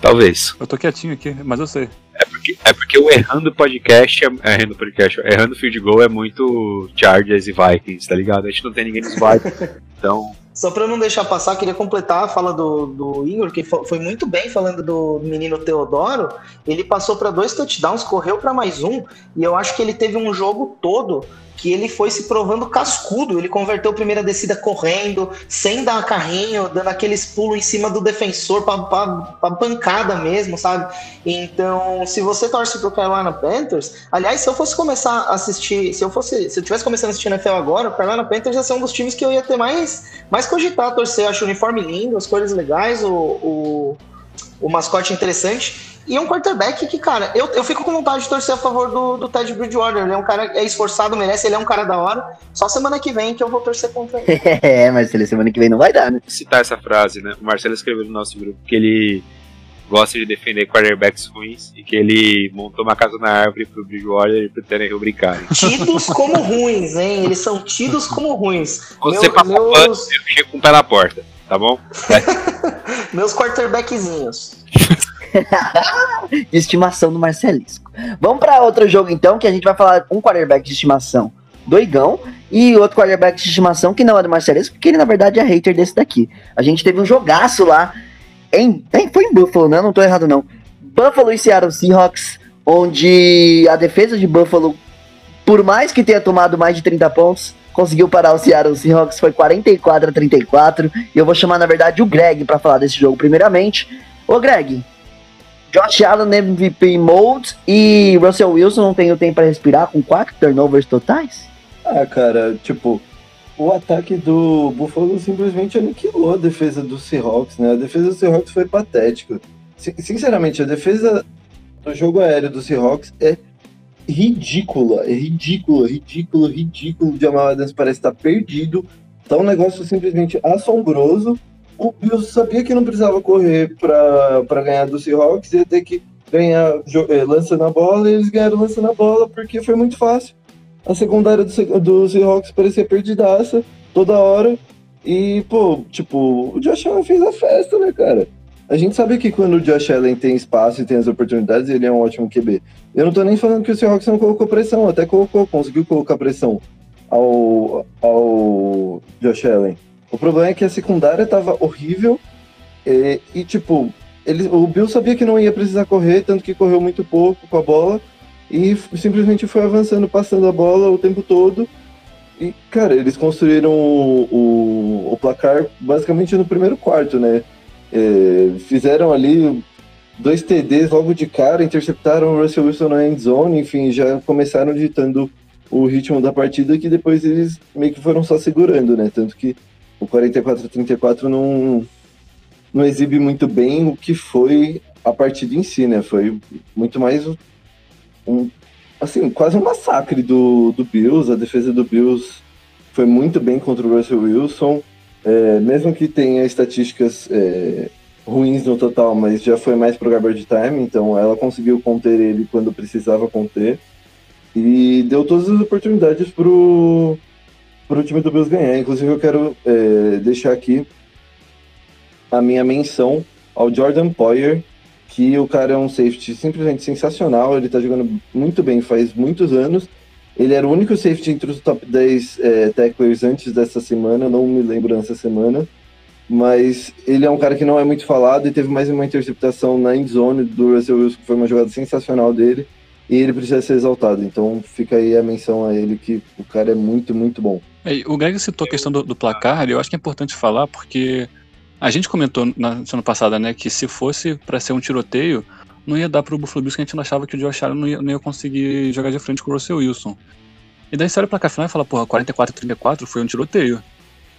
Speaker 5: Talvez.
Speaker 7: Eu tô quietinho aqui, mas eu sei.
Speaker 5: É porque, é porque o errando podcast, é, errando podcast, errando field goal é muito Chargers e Vikings, tá ligado? A gente não tem ninguém nos Vikings. Então,
Speaker 6: Só pra não deixar passar, queria completar a fala do, do Igor, que fo- foi muito bem falando do menino Teodoro. Ele passou pra dois touchdowns, correu pra mais um, e eu acho que ele teve um jogo todo que ele foi se provando cascudo. Ele converteu a primeira descida correndo, sem dar carrinho, dando aqueles pulos em cima do defensor pra bancada mesmo, sabe? Então, se você torce pro Carolina Panthers, aliás, se eu fosse começar a assistir, se eu fosse, se eu tivesse começando a assistir NFL agora, o Carolina Panthers ia ser um dos times que eu ia ter mais, mais cogitar torcer. Acho o uniforme lindo, as cores legais, o, o, o mascote interessante. E um quarterback que, cara, eu, eu fico com vontade de torcer a favor do, do Ted Bridgewater. Ele é um cara é esforçado, merece, ele é um cara da hora. Só semana que vem que eu vou torcer contra ele.
Speaker 1: É, mas semana que vem não vai dar, né?
Speaker 5: citar essa frase, né? O Marcelo escreveu no nosso grupo que ele gosta de defender quarterbacks ruins e que ele montou uma casa na árvore pro Bridgewater e pro Tannehill brincarem.
Speaker 6: Tidos como ruins, hein? Eles são tidos como ruins.
Speaker 5: Quando
Speaker 6: Meu-
Speaker 5: você passa
Speaker 6: meus-
Speaker 5: pano, eu chego com o pé na porta, tá bom?
Speaker 6: Meus quarterbackzinhos.
Speaker 1: de estimação do Marcelisco. Vamos para outro jogo então, que a gente vai falar um quarterback de estimação do Igão e outro quarterback de estimação que não é do Marcelisco, porque ele na verdade é hater desse daqui. A gente teve um jogaço lá em, em- foi em Buffalo, né? Não tô errado não. Buffalo e Seattle Seahawks, onde a defesa de Buffalo, por mais que tenha tomado mais de 30 pontos, conseguiu parar o Seattle Seahawks, foi 44 a 34. E eu vou chamar na verdade o Greg para falar desse jogo primeiramente. Ô Greg, Josh Allen MVP mode e Russell Wilson não tem o tempo para respirar com quatro turnovers totais?
Speaker 4: Ah, cara, tipo, o ataque do Buffalo simplesmente aniquilou a defesa do Seahawks, né? A defesa do Seahawks foi patética. Sin- Sinceramente, a defesa do jogo aéreo do Seahawks é ridícula, é ridícula, ridículo, ridículo. O Jamal Adams parece estar perdido. Tá um negócio simplesmente assombroso. O Bills sabia que não precisava correr para ganhar do Seahawks, ia ter que ganhar eh, lançando a bola, e eles ganharam lançando a bola porque foi muito fácil. A secundária do, do Seahawks parecia perdidaça toda hora. E, pô, tipo, o Josh Allen fez a festa, né, cara? A gente sabe que quando o Josh Allen tem espaço e tem as oportunidades, ele é um ótimo QB. Eu não tô nem falando que o Seahawks não colocou pressão, até colocou, conseguiu colocar pressão ao, ao Josh Allen. O problema é que a secundária tava horrível e, e, tipo, ele, o Bill sabia que não ia precisar correr, tanto que correu muito pouco com a bola e simplesmente foi avançando, passando a bola o tempo todo. E, cara, eles construíram o, o, o placar basicamente no primeiro quarto, né? É, fizeram ali dois TDs logo de cara, interceptaram o Russell Wilson na end zone, enfim, já começaram ditando o ritmo da partida que depois eles meio que foram só segurando, né? Tanto que 44-34 não, não exibe muito bem o que foi a partida em si, né? Foi muito mais um, assim, quase um massacre do, do Bills. A defesa do Bills foi muito bem contra o Russell Wilson. É, mesmo que tenha estatísticas é, ruins no total, mas já foi mais pro garbage time, então ela conseguiu conter ele quando precisava conter. E deu todas as oportunidades pro, pro time do Bills ganhar. Inclusive eu quero é, deixar aqui a minha menção ao Jordan Poyer, que o cara é um safety simplesmente sensacional, ele tá jogando muito bem faz muitos anos. Ele era o único safety entre os top 10 é, tacklers antes dessa semana, não me lembro nessa semana. Mas ele é um cara que não é muito falado e teve mais uma interceptação na end zone do Russell Wilson, que foi uma jogada sensacional dele. E ele precisa ser exaltado. Então fica aí a menção a ele que o cara é muito, muito bom.
Speaker 7: É, o Greg citou a questão do, do placar, eu acho que é importante falar, porque a gente comentou na semana passada, né, que se fosse para ser um tiroteio, não ia dar pro Buffalo Bills que a gente não achava que o Josh Allen não ia, não ia conseguir jogar de frente com o Russell Wilson. E daí você olha pra cá final e fala, porra, 44 34 foi um tiroteio.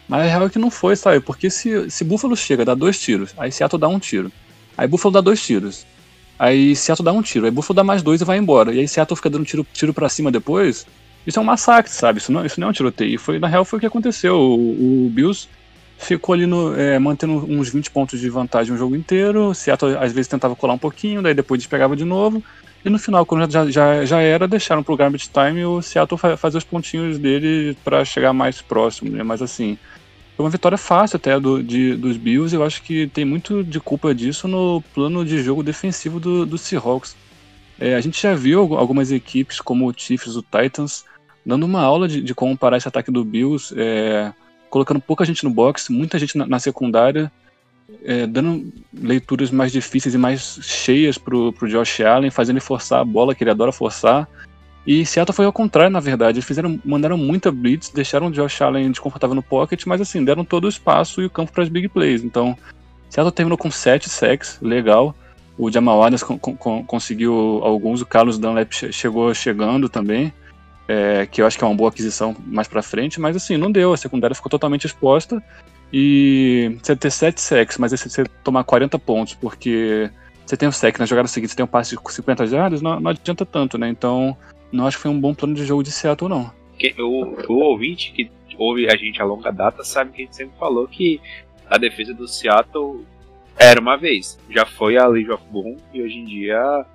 Speaker 7: Mas a real é que não foi, sabe? Porque se, se Buffalo chega, dá dois tiros, aí Seattle dá um tiro. Aí Buffalo dá dois tiros. Aí Seattle dá um tiro, aí Buffalo dá mais dois e vai embora. E aí Seattle fica dando tiro, tiro pra cima depois. Isso é um massacre, sabe? Isso não, isso não é um tiroteio. Foi, na real foi o que aconteceu. O, o Bills ficou ali no, é, mantendo uns 20 pontos de vantagem o jogo inteiro. Seattle às vezes tentava colar um pouquinho, daí depois despegava de novo. E no final, quando já, já, já era, deixaram pro garbage time o Seattle fa fazer os pontinhos dele para chegar mais próximo, né? Mas assim, foi uma vitória fácil até do, de, dos Bills. Eu acho que tem muito de culpa disso no plano de jogo defensivo do, do Seahawks. É, a gente já viu algumas equipes, como o Chiefs, o Titans, dando uma aula de, de como parar esse ataque do Bills, é, colocando pouca gente no box, muita gente na, na secundária, é, dando leituras mais difíceis e mais cheias pro, pro Josh Allen, fazendo ele forçar a bola, que ele adora forçar. E Seattle foi ao contrário, na verdade. Eles fizeram, mandaram muita blitz, deixaram o Josh Allen desconfortável no pocket, mas assim, deram todo o espaço e o campo para as big plays. Então, Seattle terminou com 7 sacks, legal. O Jamal Adams con con conseguiu alguns, o Carlos Dunlap chegou chegando também, é, que eu acho que é uma boa aquisição mais para frente, mas assim, não deu. A secundária ficou totalmente exposta. E você ter 7 sacks, mas você tomar 40 pontos, porque você tem o sec na jogada seguinte, você tem um passe de 50 jardas, não, não adianta tanto, né? Então, não acho que foi um bom plano de jogo de Seattle, não.
Speaker 5: O, o ouvinte que ouve a gente a longa data sabe que a gente sempre falou que a defesa do Seattle era uma vez. Já foi a League of Boom e hoje em dia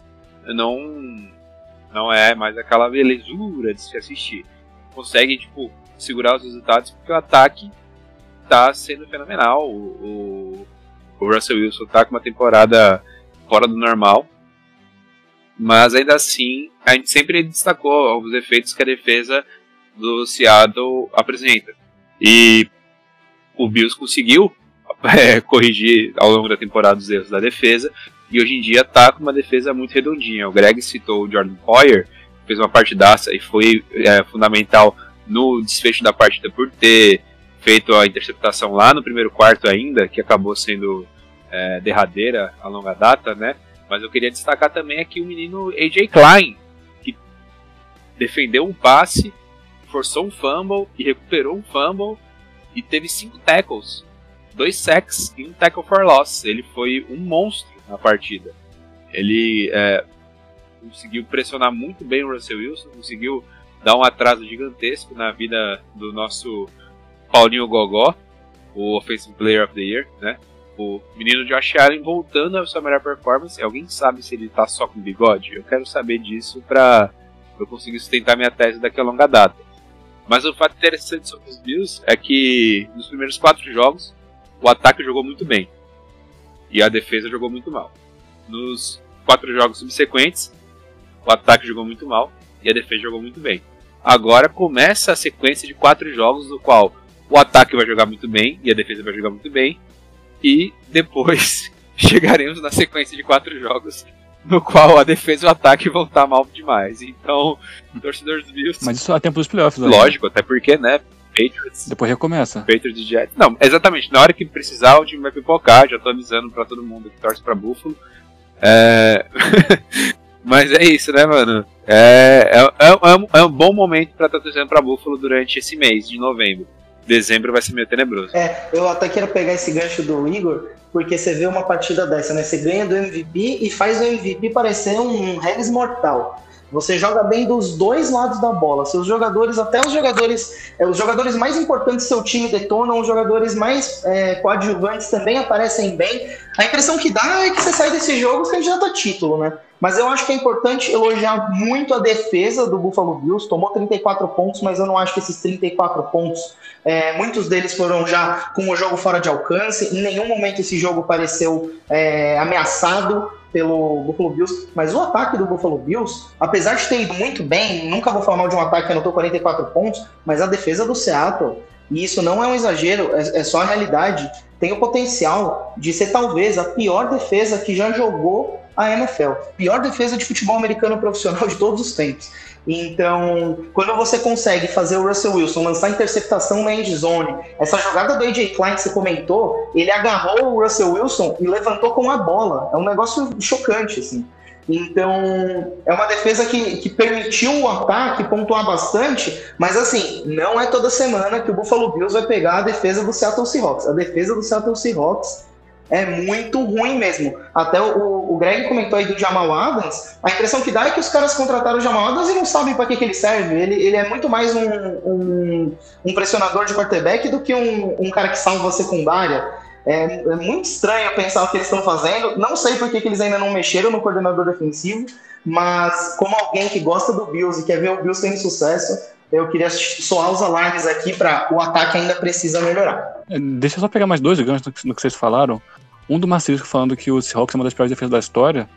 Speaker 5: não, não é mais aquela belezura de se assistir. Consegue, tipo, segurar os resultados porque o ataque tá sendo fenomenal. O, o, o Russell Wilson tá com uma temporada fora do normal. Mas ainda assim, a gente sempre destacou os efeitos que a defesa do Seattle apresenta. E o Bills conseguiu é, corrigir ao longo da temporada os erros da defesa. E hoje em dia tá com uma defesa muito redondinha. O Greg citou o Jordan Poyer, fez uma partidaça e foi é, fundamental no desfecho da partida por ter feito a interceptação lá no primeiro quarto ainda, que acabou sendo é, derradeira a longa data, né? Mas eu queria destacar também aqui o menino AJ Klein, que defendeu um passe, forçou um fumble e recuperou um fumble e teve cinco tackles, dois sacks e um tackle for loss. Ele foi um monstro na partida. Ele é, conseguiu pressionar muito bem o Russell Wilson, conseguiu dar um atraso gigantesco na vida do nosso Paulinho Gogó, o Offensive Player of the Year, né? O menino Josh Allen voltando à sua melhor performance. Alguém sabe se ele tá só com bigode? Eu quero saber disso pra eu conseguir sustentar minha tese daqui a longa data. Mas o fato interessante sobre os Bills é que nos primeiros quatro jogos o ataque jogou muito bem e a defesa jogou muito mal. Nos quatro jogos subsequentes, o ataque jogou muito mal e a defesa jogou muito bem. Agora começa a sequência de quatro jogos no qual o ataque vai jogar muito bem e a defesa vai jogar muito bem e depois chegaremos na sequência de quatro jogos no qual a defesa e o ataque vão estar mal demais. Então, torcedor dos Bills,
Speaker 7: Mas isso a tempo dos playoffs, né?
Speaker 5: lógico, até porque, né, Patriots,
Speaker 7: Depois recomeça.
Speaker 5: Patriots e Jets. Não, exatamente, na hora que precisar o time vai pipocar, já tô avisando pra todo mundo que torce pra Buffalo. É... Mas é isso, né, mano? É, é, é, é um, é um bom momento pra estar torcendo pra Buffalo durante esse mês de novembro. Dezembro vai ser meio tenebroso.
Speaker 6: É, eu até quero pegar esse gancho do Igor, porque você vê uma partida dessa, né? Você ganha do MVP e faz o MVP parecer um Regis mortal. Você joga bem dos dois lados da bola. Seus jogadores, até os jogadores, é, os jogadores mais importantes do seu time detonam, os jogadores mais é, coadjuvantes também aparecem bem. A impressão que dá é que você sai desse jogo candidato a título, né? Mas eu acho que é importante elogiar muito a defesa do Buffalo Bills. Tomou 34 pontos, mas eu não acho que esses 34 pontos, é, muitos deles foram já com o jogo fora de alcance. Em nenhum momento esse jogo pareceu é, ameaçado pelo Buffalo Bills. Mas o ataque do Buffalo Bills, apesar de ter ido muito bem, nunca vou falar mal de um ataque que anotou 44 pontos, mas a defesa do Seattle, e isso não é um exagero, é, é só a realidade, tem o potencial de ser talvez a pior defesa que já jogou a NFL. Pior defesa de futebol americano profissional de todos os tempos. Então, quando você consegue fazer o Russell Wilson lançar interceptação na end zone, essa jogada do AJ Klein que você comentou, ele agarrou o Russell Wilson e levantou com a bola. É um negócio chocante, assim. Então, é uma defesa que, que permitiu o ataque pontuar bastante, mas assim, não é toda semana que o Buffalo Bills vai pegar a defesa do Seattle Seahawks. A defesa do Seattle Seahawks é muito ruim mesmo. Até o, o Greg comentou aí do Jamal Adams. A impressão que dá é que os caras contrataram o Jamal Adams e não sabem para que, que ele serve. Ele, ele é muito mais um, um, um pressionador de quarterback do que um, um cara que salva a secundária. É, é, muito estranho pensar o que eles estão fazendo. Não sei por que, que eles ainda não mexeram no coordenador defensivo, mas como alguém que gosta do Bills e quer ver o Bills tendo sucesso, eu queria soar os alarmes aqui para o ataque ainda precisa melhorar.
Speaker 7: É, deixa eu só pegar mais dois ganchos no que vocês falaram. Um do Marcisco falando que o Seahawks é uma das piores defesas da história,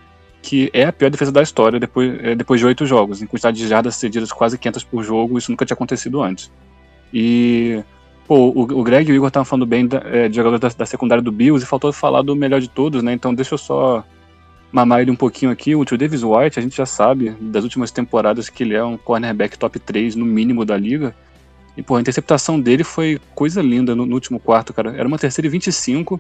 Speaker 7: que é a pior defesa da história depois, é, depois de oito jogos, em quantidade de jardas cedidas quase 500 por jogo, isso nunca tinha acontecido antes. E Pô, o, o Greg e o Igor estavam falando bem da, é, de jogador da, da, secundária do Bills e faltou falar do melhor de todos, né? Então deixa eu só mamar ele um pouquinho aqui. O Tio Davis White, a gente já sabe das últimas temporadas que ele é um cornerback top 3 no mínimo da liga. E, pô, a interceptação dele foi coisa linda no, no último quarto, cara. Era uma terceira e 25,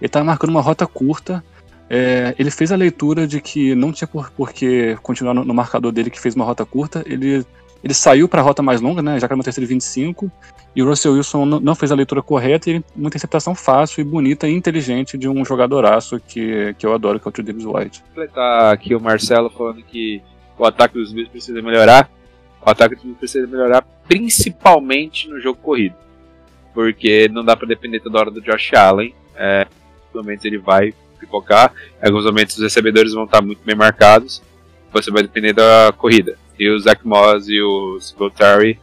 Speaker 7: ele tava marcando uma rota curta. É, ele fez a leitura de que não tinha por, por que continuar no, no marcador dele que fez uma rota curta. Ele ele saiu para a rota mais longa, né, já que era uma terceira e 25, e o Russell Wilson não fez a leitura correta e uma interceptação fácil e bonita e inteligente de um jogadoraço que, que eu adoro, que é o Tio Davis White.
Speaker 5: Completar aqui o Marcelo falando que o ataque dos Bills precisa melhorar. O ataque dos Bills precisa melhorar principalmente no jogo corrido. Porque não dá para depender toda hora do Josh Allen. É, momentos ele vai pipocar, em alguns momentos os recebedores vão estar muito bem marcados. Você vai depender da corrida. E o Zach Moss e o Singletary,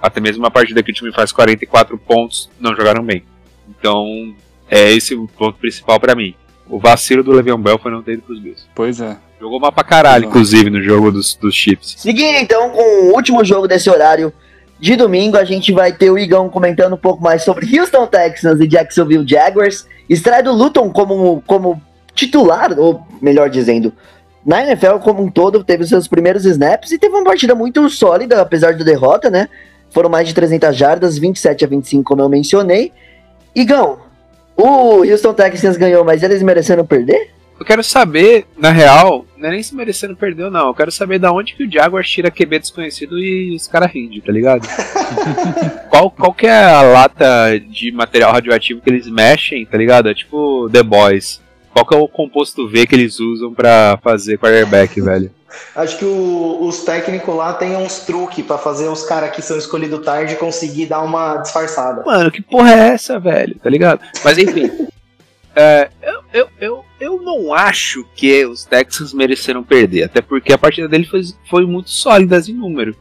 Speaker 5: até mesmo uma partida que o time faz 44 pontos, não jogaram bem. Então, é esse o ponto principal para mim. O vacilo do Le'Veon Bell foi não ter ido pros Bills.
Speaker 7: Pois é.
Speaker 5: Jogou mal pra caralho, inclusive, no jogo dos, dos Chips.
Speaker 1: Seguindo então com o último jogo desse horário de domingo, a gente vai ter o Igão comentando um pouco mais sobre Houston Texans e Jacksonville Jaguars. Estreia do Luton como, como titular, ou melhor dizendo, na NFL como um todo, teve seus primeiros snaps e teve uma partida muito sólida, apesar da derrota, né? Foram mais de 300 jardas, 27 a 25, como eu mencionei. Igão, o Houston Texans ganhou, mas eles mereceram perder?
Speaker 5: Eu quero saber, na real, não é nem se merecendo perder ou não. Eu quero saber da onde que o Jaguars tira QB desconhecido e os caras rindem, tá ligado? qual, qual que é a lata de material radioativo que eles mexem, tá ligado? É tipo The Boys. Qual que é o composto V que eles usam para fazer quarterback, velho?
Speaker 6: Acho que o, os técnicos lá têm uns truques para fazer os caras que são escolhidos tarde conseguir dar uma disfarçada.
Speaker 5: Mano, que porra é essa, velho? Tá ligado? Mas enfim. é, eu, eu, eu, eu não acho que os Texans mereceram perder, até porque a partida dele foi, foi muito sólida em número.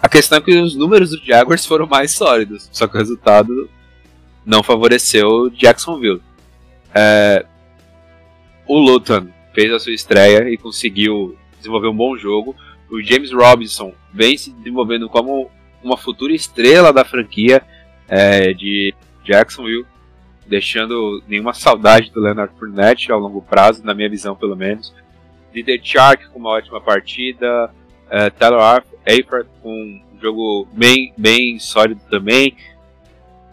Speaker 5: A questão é que os números do Jaguars foram mais sólidos, só que o resultado não favoreceu Jacksonville. É, o Luton fez a sua estreia e conseguiu desenvolver um bom jogo. O James Robinson vem se desenvolvendo como uma futura estrela da franquia é, de Jacksonville, deixando nenhuma saudade do Leonard Fournette ao longo prazo, na minha visão pelo menos. Dieter Chark com uma ótima partida, é, Taylor Eifert com um jogo bem, bem sólido também.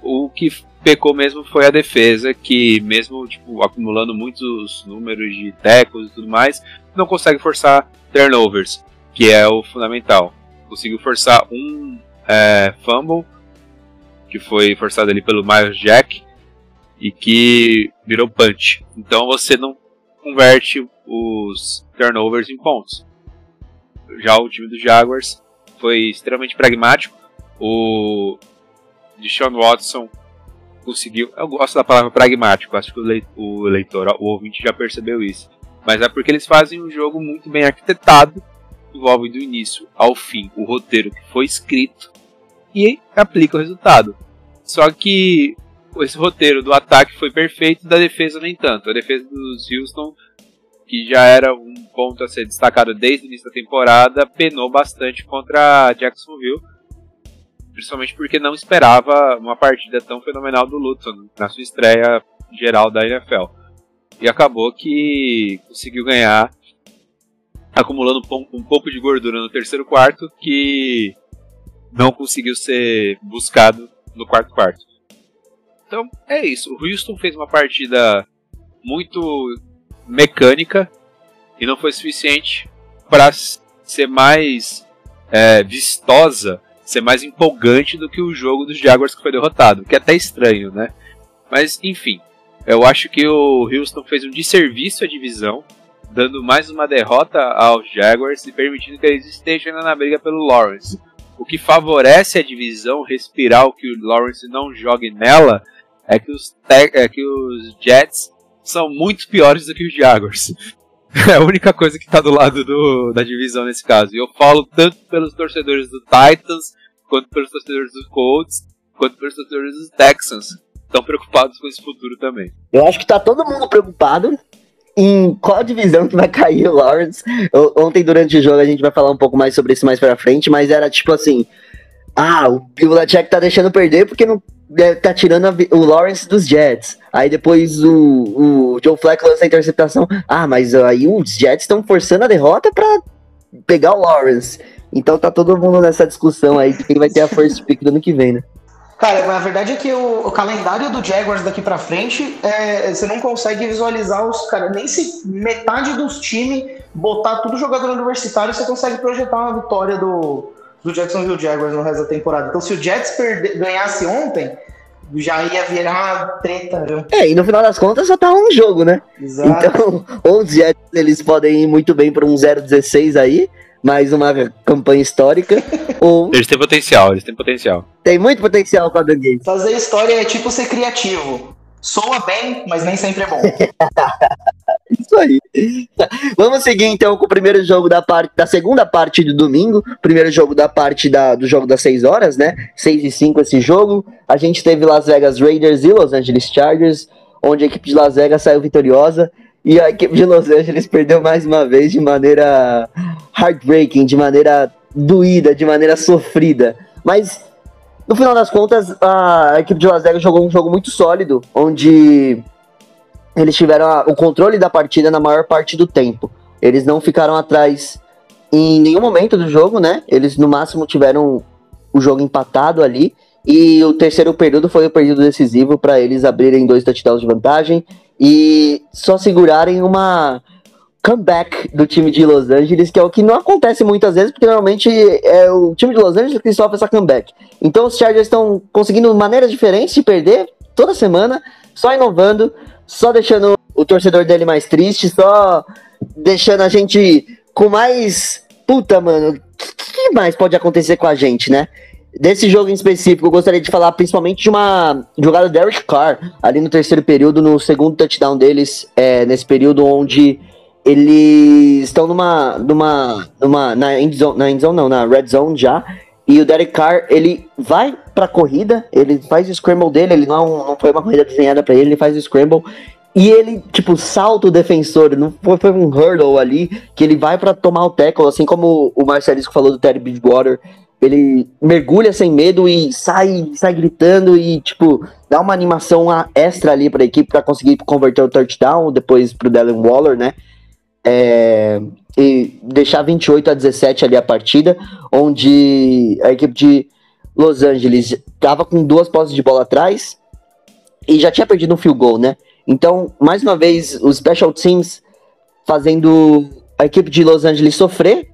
Speaker 5: O que pecou mesmo foi a defesa, que mesmo tipo, acumulando muitos números de tecos e tudo mais, não consegue forçar turnovers, que é o fundamental. Conseguiu forçar um é, fumble, que foi forçado ali pelo Miles Jack, e que virou punch. Então você não converte os turnovers em pontos. Já o time dos Jaguars foi extremamente pragmático. O Deshaun Watson conseguiu. Eu gosto da palavra pragmático, acho que o, leitor, o ouvinte já percebeu isso. Mas é porque eles fazem um jogo muito bem arquitetado, envolve do início ao fim o roteiro que foi escrito e aplica o resultado. Só que esse roteiro do ataque foi perfeito, da defesa nem tanto. A defesa dos Houston, que já era um ponto a ser destacado desde o início da temporada, penou bastante contra Jacksonville principalmente porque não esperava uma partida tão fenomenal do Luton na sua estreia geral da NFL. E acabou que conseguiu ganhar, acumulando um pouco de gordura no terceiro quarto, que não conseguiu ser buscado no quarto quarto. Então é isso. O Houston fez uma partida muito mecânica e não foi suficiente para ser mais é, vistosa, ser mais empolgante do que o jogo dos Jaguars que foi derrotado, que é até estranho, né? Mas enfim, eu acho que o Houston fez um desserviço à divisão, dando mais uma derrota aos Jaguars e permitindo que eles estejam na briga pelo Lawrence. O que favorece a divisão respirar o que o Lawrence não jogue nela é que os, é que os Jets são muito piores do que os Jaguars. É a única coisa que está do lado do, da divisão nesse caso. E eu falo tanto pelos torcedores do Titans, quanto pelos torcedores dos Colts, quanto pelos torcedores dos Texans. Estão preocupados com esse futuro também.
Speaker 1: Eu acho que tá todo mundo preocupado em qual divisão que vai cair o Lawrence. Eu- Ontem, durante o jogo, a gente vai falar um pouco mais sobre isso mais pra frente, mas era tipo assim: ah, o Belichick tá deixando perder porque não é, tá tirando a o Lawrence dos Jets. Aí depois o, o Joe Flacco lança a interceptação. Ah, mas aí os Jets estão forçando a derrota pra pegar o Lawrence. Então tá todo mundo nessa discussão aí de quem vai ter a first pick do ano que vem, né?
Speaker 6: Cara, a verdade é que o, o calendário do Jaguars daqui pra frente, é, você não consegue visualizar os cara nem se metade dos times botar tudo jogador universitário, você consegue projetar uma vitória do, do Jacksonville Jaguars no resto da temporada. Então, se o Jets perde- ganhasse ontem, já ia virar treta, viu?
Speaker 1: É, e no final das contas só tá um jogo, né?
Speaker 6: Exato.
Speaker 1: Então, ou os Jets eles podem ir muito bem para um 0-16 aí, mais uma campanha histórica, ou
Speaker 5: Eles têm potencial, eles têm potencial.
Speaker 1: tem muito potencial com a Dan Gates.
Speaker 6: Fazer história é tipo ser criativo. Soa bem, mas nem sempre é bom.
Speaker 1: Isso aí. Vamos seguir então com o primeiro jogo da parte da segunda parte do domingo. Primeiro jogo da parte da, do jogo das 6 horas, né? 6 e 5 esse jogo. A gente teve Las Vegas Raiders e Los Angeles Chargers, onde a equipe de Las Vegas saiu vitoriosa. E a equipe de Los Angeles perdeu mais uma vez de maneira heartbreaking, de maneira doída, de maneira sofrida. Mas no final das contas, a equipe de Las Vegas jogou um jogo muito sólido, onde eles tiveram a- o controle da partida na maior parte do tempo. Eles não ficaram atrás em nenhum momento do jogo, né? Eles no máximo tiveram o jogo empatado ali. E o terceiro período foi o período decisivo para eles abrirem dois touchdowns de vantagem e só segurarem uma comeback do time de Los Angeles, que é o que não acontece muitas vezes, porque normalmente é o time de Los Angeles que sofre essa comeback. Então os Chargers estão conseguindo maneiras diferentes de perder toda semana, só inovando, só deixando o torcedor dele mais triste, só deixando a gente com mais. Puta, mano, o que, que mais pode acontecer com a gente, né? Desse jogo em específico, eu gostaria de falar principalmente de uma jogada do Derek Carr, ali no terceiro período, no segundo touchdown deles, é, nesse período onde eles estão numa, numa, numa na endzone, na endzone não, na red zone já, e o Derek Carr, ele vai pra corrida, ele faz o scramble dele, ele não, não foi uma corrida desenhada pra ele, ele faz o scramble, e ele, tipo, salta o defensor, não foi, foi um hurdle ali, que ele vai pra tomar o tackle, assim como o Marcelisco falou do Terry Bridgewater, ele mergulha sem medo e sai, sai gritando e, tipo, dá uma animação extra ali pra equipe pra conseguir converter o touchdown, depois pro Dylan Waller, né? É, e deixar 28 a 17 ali a partida, onde a equipe de Los Angeles estava com duas posses de bola atrás e já tinha perdido um field goal, né? Então, mais uma vez, os special teams fazendo a equipe de Los Angeles sofrer.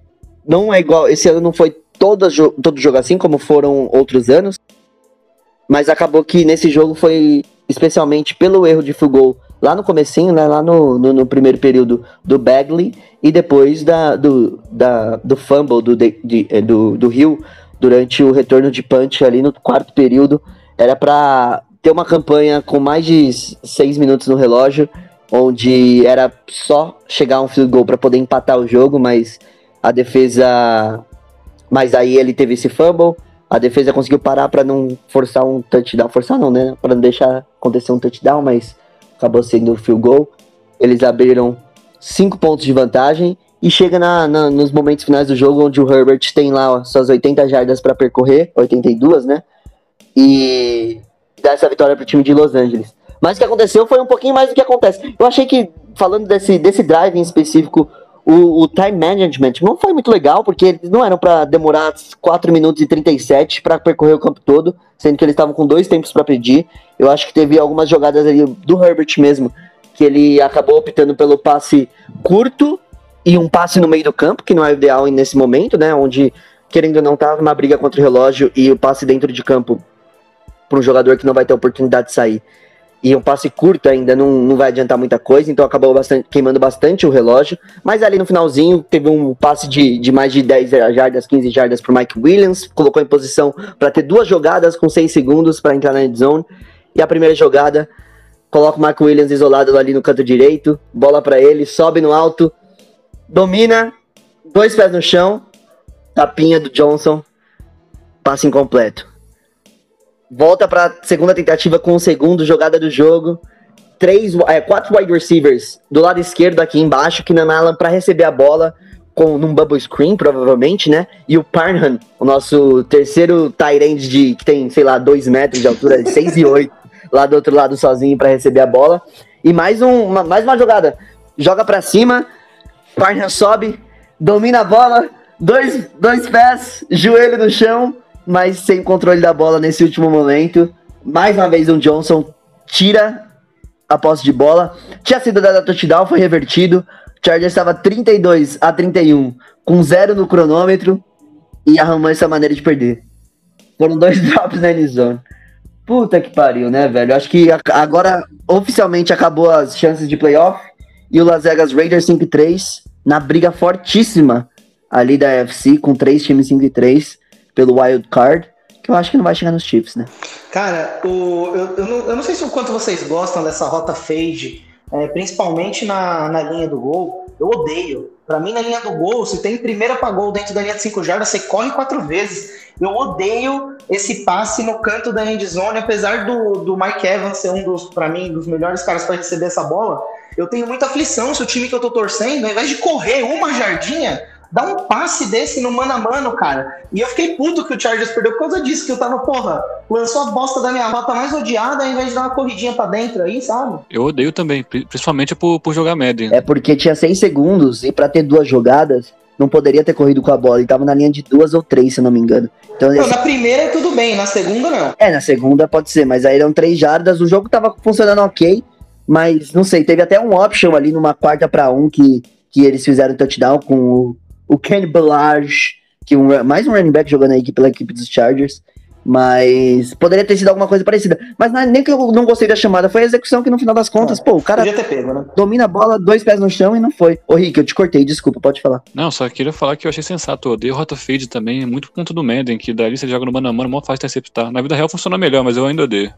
Speaker 1: Não é igual, esse ano não foi todo, todo jogo assim, como foram outros anos. Mas acabou que nesse jogo foi especialmente pelo erro de field goal lá no comecinho, né, lá no, no, no primeiro período do Bagley e depois da, do, da, do fumble do, de, de- eh, do, do Hill durante o retorno de punch ali no quarto período. Era para ter uma campanha com mais de seis minutos no relógio, onde era só chegar um field goal para poder empatar o jogo, mas a defesa. Mas aí ele teve esse fumble, a defesa conseguiu parar para não forçar um touchdown, forçar não, né? Para não deixar acontecer um touchdown, mas acabou sendo o field goal. Eles abriram cinco pontos de vantagem e chega na, na- nos momentos finais do jogo onde o Herbert tem lá suas 80 jardas para percorrer, 82, né? E dá essa vitória pro time de Los Angeles. Mas o que aconteceu foi um pouquinho mais do que acontece. Eu achei que, falando desse, desse drive em específico, o, o time management não foi muito legal, porque eles não eram para demorar 4 minutos e 37 para percorrer o campo todo, sendo que eles estavam com dois tempos para pedir. Eu acho que teve algumas jogadas ali do Herbert mesmo, que ele acabou optando pelo passe curto e um passe no meio do campo, que não é ideal nesse momento, né? Onde, querendo ou não, tava uma briga contra o relógio e o passe dentro de campo para um jogador que não vai ter oportunidade de sair. E um passe curto ainda não, não vai adiantar muita coisa, então acabou bastante, queimando bastante o relógio. Mas ali no finalzinho teve um passe de, de mais de 10 jardas, 15 jardas para Mike Williams, colocou em posição para ter duas jogadas com 6 segundos para entrar na end zone. E a primeira jogada, coloca o Mike Williams isolado ali no canto direito, bola para ele, sobe no alto, domina, dois pés no chão, tapinha do Johnson, passe incompleto. Volta para segunda tentativa com o segundo jogada do jogo. Três, é, quatro wide receivers do lado esquerdo aqui embaixo, que Allen para receber a bola com num bubble screen, provavelmente, né? E o Parnham, o nosso terceiro tight de que tem, sei lá, dois metros de altura, 6 e 8, lá do outro lado sozinho para receber a bola. E mais, um, uma, mais uma jogada. Joga para cima, Parnham sobe, domina a bola, dois, dois pés, joelho no chão, mas sem controle da bola nesse último momento. Mais uma vez, um Johnson tira a posse de bola. Tinha sido dada touchdown, foi revertido. Chargers estava 32 a 31, com zero no cronômetro e arrumou essa maneira de perder. Foram dois drops na endzone. Puta que pariu, né, velho? Acho que agora oficialmente acabou as chances de playoff e o Las Vegas Raiders 5 3 na briga fortíssima ali da UFC com três times 5 3 pelo wild card, que eu acho que não vai chegar nos Chiefs, né?
Speaker 6: Cara, o, eu, eu, não, eu não sei se o quanto vocês gostam dessa rota fade, é, principalmente na, na linha do gol. Eu odeio. Para mim, na linha do gol, se tem primeira para gol dentro da linha de 5 jardas, você corre quatro vezes. Eu odeio esse passe no canto da end zone, apesar do, do Mike Evans ser um dos, para mim, dos melhores caras para receber essa bola. Eu tenho muita aflição se o time que eu tô torcendo, ao invés de correr uma jardinha, dá um passe desse no mano a mano, cara. E eu fiquei puto que o Chargers perdeu por causa disso, que eu tava, porra, lançou a bosta da minha rota mais odiada ao invés de dar uma corridinha pra dentro aí, sabe?
Speaker 7: Eu odeio também, principalmente por, por jogar média.
Speaker 1: É porque tinha seis segundos e para ter duas jogadas, não poderia ter corrido com a bola. Ele tava na linha de duas ou três, se eu não me engano.
Speaker 6: Então, não, na primeira tudo bem, na segunda não.
Speaker 1: É, na segunda pode ser, mas aí eram três jardas, o jogo tava funcionando ok, mas não sei, teve até um option ali numa quarta para um que, que eles fizeram touchdown com o o Kenny Ballage, que um, mais um running back jogando aí pela equipe dos Chargers. Mas poderia ter sido alguma coisa parecida. Mas não, é nem que eu não gostei da chamada, foi a execução que no final das contas, é, pô, o cara
Speaker 6: pego, né?
Speaker 1: domina a bola, dois pés no chão e não foi. Ô Rick, eu te cortei, desculpa, pode falar.
Speaker 7: Não, só queria falar que eu achei sensato. Eu odeio rota fade também, muito por conta do Madden, que dali você joga no mano a mano, mó fácil interceptar. Na vida real funciona melhor, mas eu ainda odeio.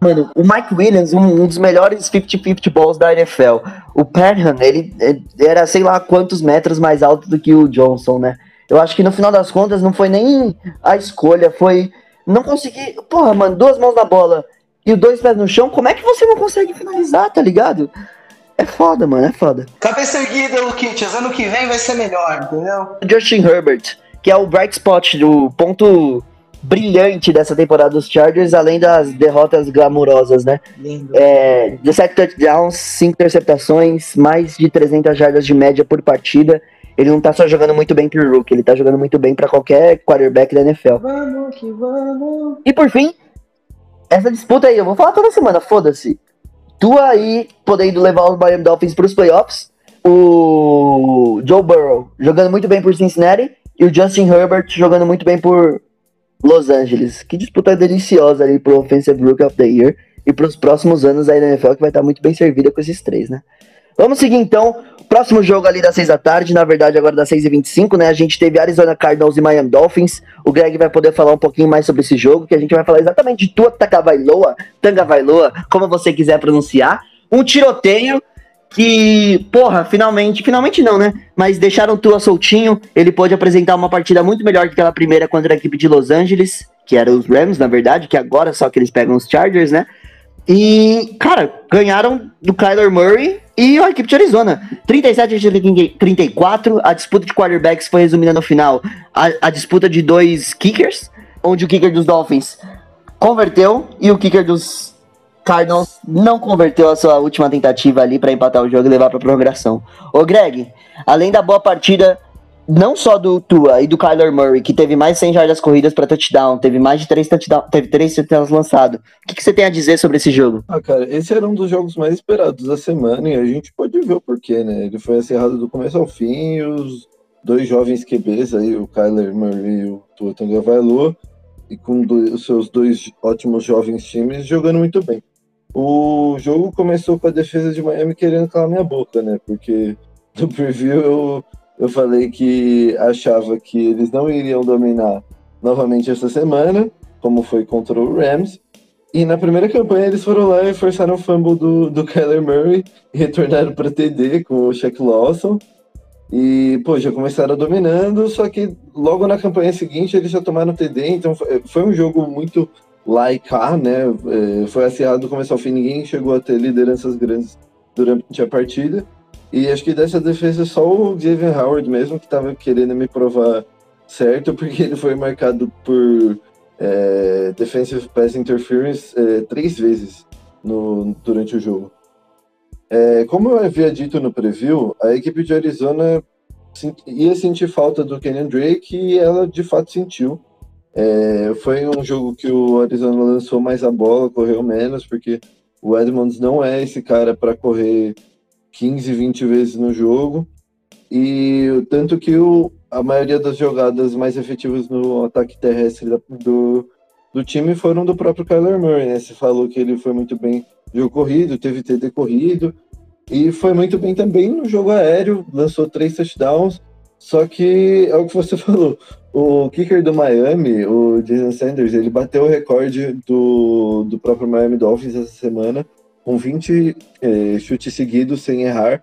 Speaker 1: Mano, o Mike Williams, um, um dos melhores 50-50 balls da NFL. O Perhan, ele, ele, era sei lá quantos metros mais alto do que o Johnson, né? Eu acho que no final das contas não foi nem a escolha, foi não conseguir. Porra, mano, duas mãos na bola e dois pés no chão, como é que você não consegue finalizar, tá ligado? É foda, mano, é foda.
Speaker 6: Cabeça erguida, Luquitas, ano que vem vai ser melhor, entendeu?
Speaker 1: Justin Herbert, que é o bright spot do ponto brilhante dessa temporada dos Chargers, além das derrotas glamurosas, né? Lindo. É, 17 touchdowns, 5 interceptações, mais de 300 jardas de média por partida. Ele não tá só jogando muito bem pro Rook, ele tá jogando muito bem para qualquer quarterback da NFL. Vamos que vamos. E por fim, essa disputa aí, eu vou falar toda semana, foda-se. Tu aí podendo levar os Miami Dolphins pros playoffs, o Joe Burrow jogando muito bem por Cincinnati e o Justin Herbert jogando muito bem por Los Angeles. Que disputa deliciosa ali pro Offensive Rookie of the Year e para os próximos anos aí na NFL que vai estar muito bem servida com esses três, né? Vamos seguir então. Próximo jogo ali das 6 da tarde, na verdade agora das 6 e 25 né? A gente teve Arizona Cardinals e Miami Dolphins. O Greg vai poder falar um pouquinho mais sobre esse jogo, que a gente vai falar exatamente de Tua Tagovailoa, Tangavailoa, como você quiser pronunciar. Um tiroteio que, porra, finalmente, finalmente não, né? Mas deixaram Tua soltinho, ele pôde apresentar uma partida muito melhor que aquela primeira contra a equipe de Los Angeles, que era os Rams, na verdade, que agora só que eles pegam os Chargers, né? E, cara, ganharam do Kyler Murray e a equipe de Arizona. 37 a 34, a disputa de quarterbacks foi resumida no final. A, a disputa de dois kickers, onde o kicker dos Dolphins converteu e o kicker dos Cardinals não converteu a sua última tentativa ali para empatar o jogo e levar para prorrogação. Ô Greg, além da boa partida não só do Tua e do Kyler Murray, que teve mais 100 jardas corridas para touchdown, teve mais de 3 touchdowns, teve 3 touchdowns lançados. O que, que você tem a dizer sobre esse jogo?
Speaker 4: Ah, cara, esse era um dos jogos mais esperados da semana e a gente pode ver o porquê, né? Ele foi acirrado do começo ao fim e os dois jovens QBs aí, o Kyler Murray e o Tua Tagovailoa, e com do- os seus dois ótimos jovens times jogando muito bem. O jogo começou com a defesa de Miami querendo calar minha boca, né? Porque no preview eu, eu falei que achava que eles não iriam dominar novamente essa semana, como foi contra o Rams. E na primeira campanha eles foram lá e forçaram o fumble do, do Kyler Murray e retornaram para TD com o Shaq Lawson. E, pô, já começaram dominando, só que logo na campanha seguinte eles já tomaram TD, então foi, um jogo muito like né? É, foi acirrado do começo ao fim, ninguém chegou a ter lideranças grandes durante a partida. E acho que dessa defesa só o Xavier Howard mesmo que tava querendo me provar certo, porque ele foi marcado por é, defensive pass interference é, três vezes no, durante o jogo. É, como eu havia dito no preview, a equipe de Arizona ia sentir falta do Kenyon Drake e ela de fato sentiu. É, foi um jogo que o Arizona lançou mais a bola, correu menos, porque o Edmonds não é esse cara para correr 15, 20 vezes no jogo. E tanto que o, a maioria das jogadas mais efetivas no ataque terrestre da- do, do time foram do próprio Kyler Murray, né? Você falou que ele foi muito bem jogo corrido, teve TD corrido, e foi muito bem também no jogo aéreo, lançou três touchdowns, só que é o que você falou, o kicker do Miami, o Jason Sanders, ele bateu o recorde do, do próprio Miami Dolphins essa semana, com 20 eh, chutes seguidos sem errar,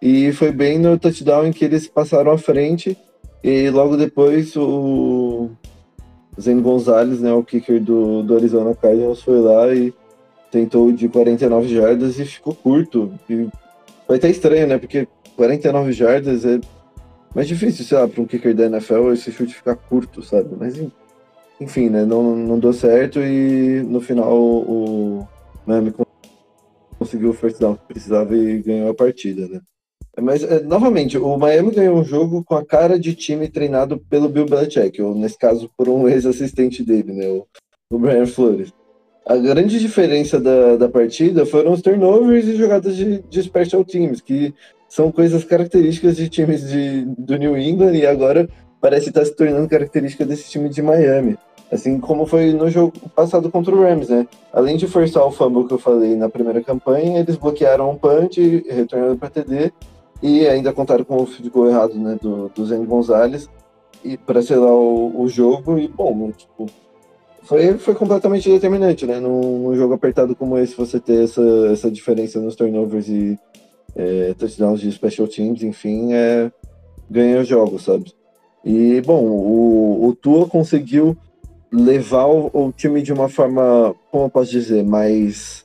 Speaker 4: e foi bem no touchdown em que eles passaram à frente, e logo depois o Zen Gonzalez, né, o kicker do, do Arizona Cardinals, foi lá e tentou de 49 jardas e ficou curto. E foi até estranho, né, porque 49 jardas é mais difícil, sei lá, para um kicker da NFL esse chute ficar curto, sabe? Mas en- enfim, né, não, não deu certo e no final o Miami conseguiu o first down que precisava e ganhou a partida, né? Mas, é, novamente, o Miami ganhou um jogo com a cara de time treinado pelo Bill Belichick, ou nesse caso por um ex-assistente dele, né, o, o Brian Flores. A grande diferença da, da partida foram os turnovers e jogadas de, de special teams, que são coisas características de times de, do New England e agora parece estar se tornando característica desse time de Miami. Assim como foi no jogo passado contra o Rams, né? Além de forçar o fumble que eu falei na primeira campanha, eles bloquearam um punch, retornando para TD e ainda contaram com o field goal errado, né, do, do Zen Gonzalez e para selar o, o jogo e bom, tipo, foi, foi completamente determinante, né? Num, num jogo apertado como esse, você ter essa, essa diferença nos turnovers e é, touchdowns de special teams, enfim, é, ganha jogos, sabe? E, bom, o, o Tua conseguiu levar o, o time de uma forma, como eu posso dizer, mais,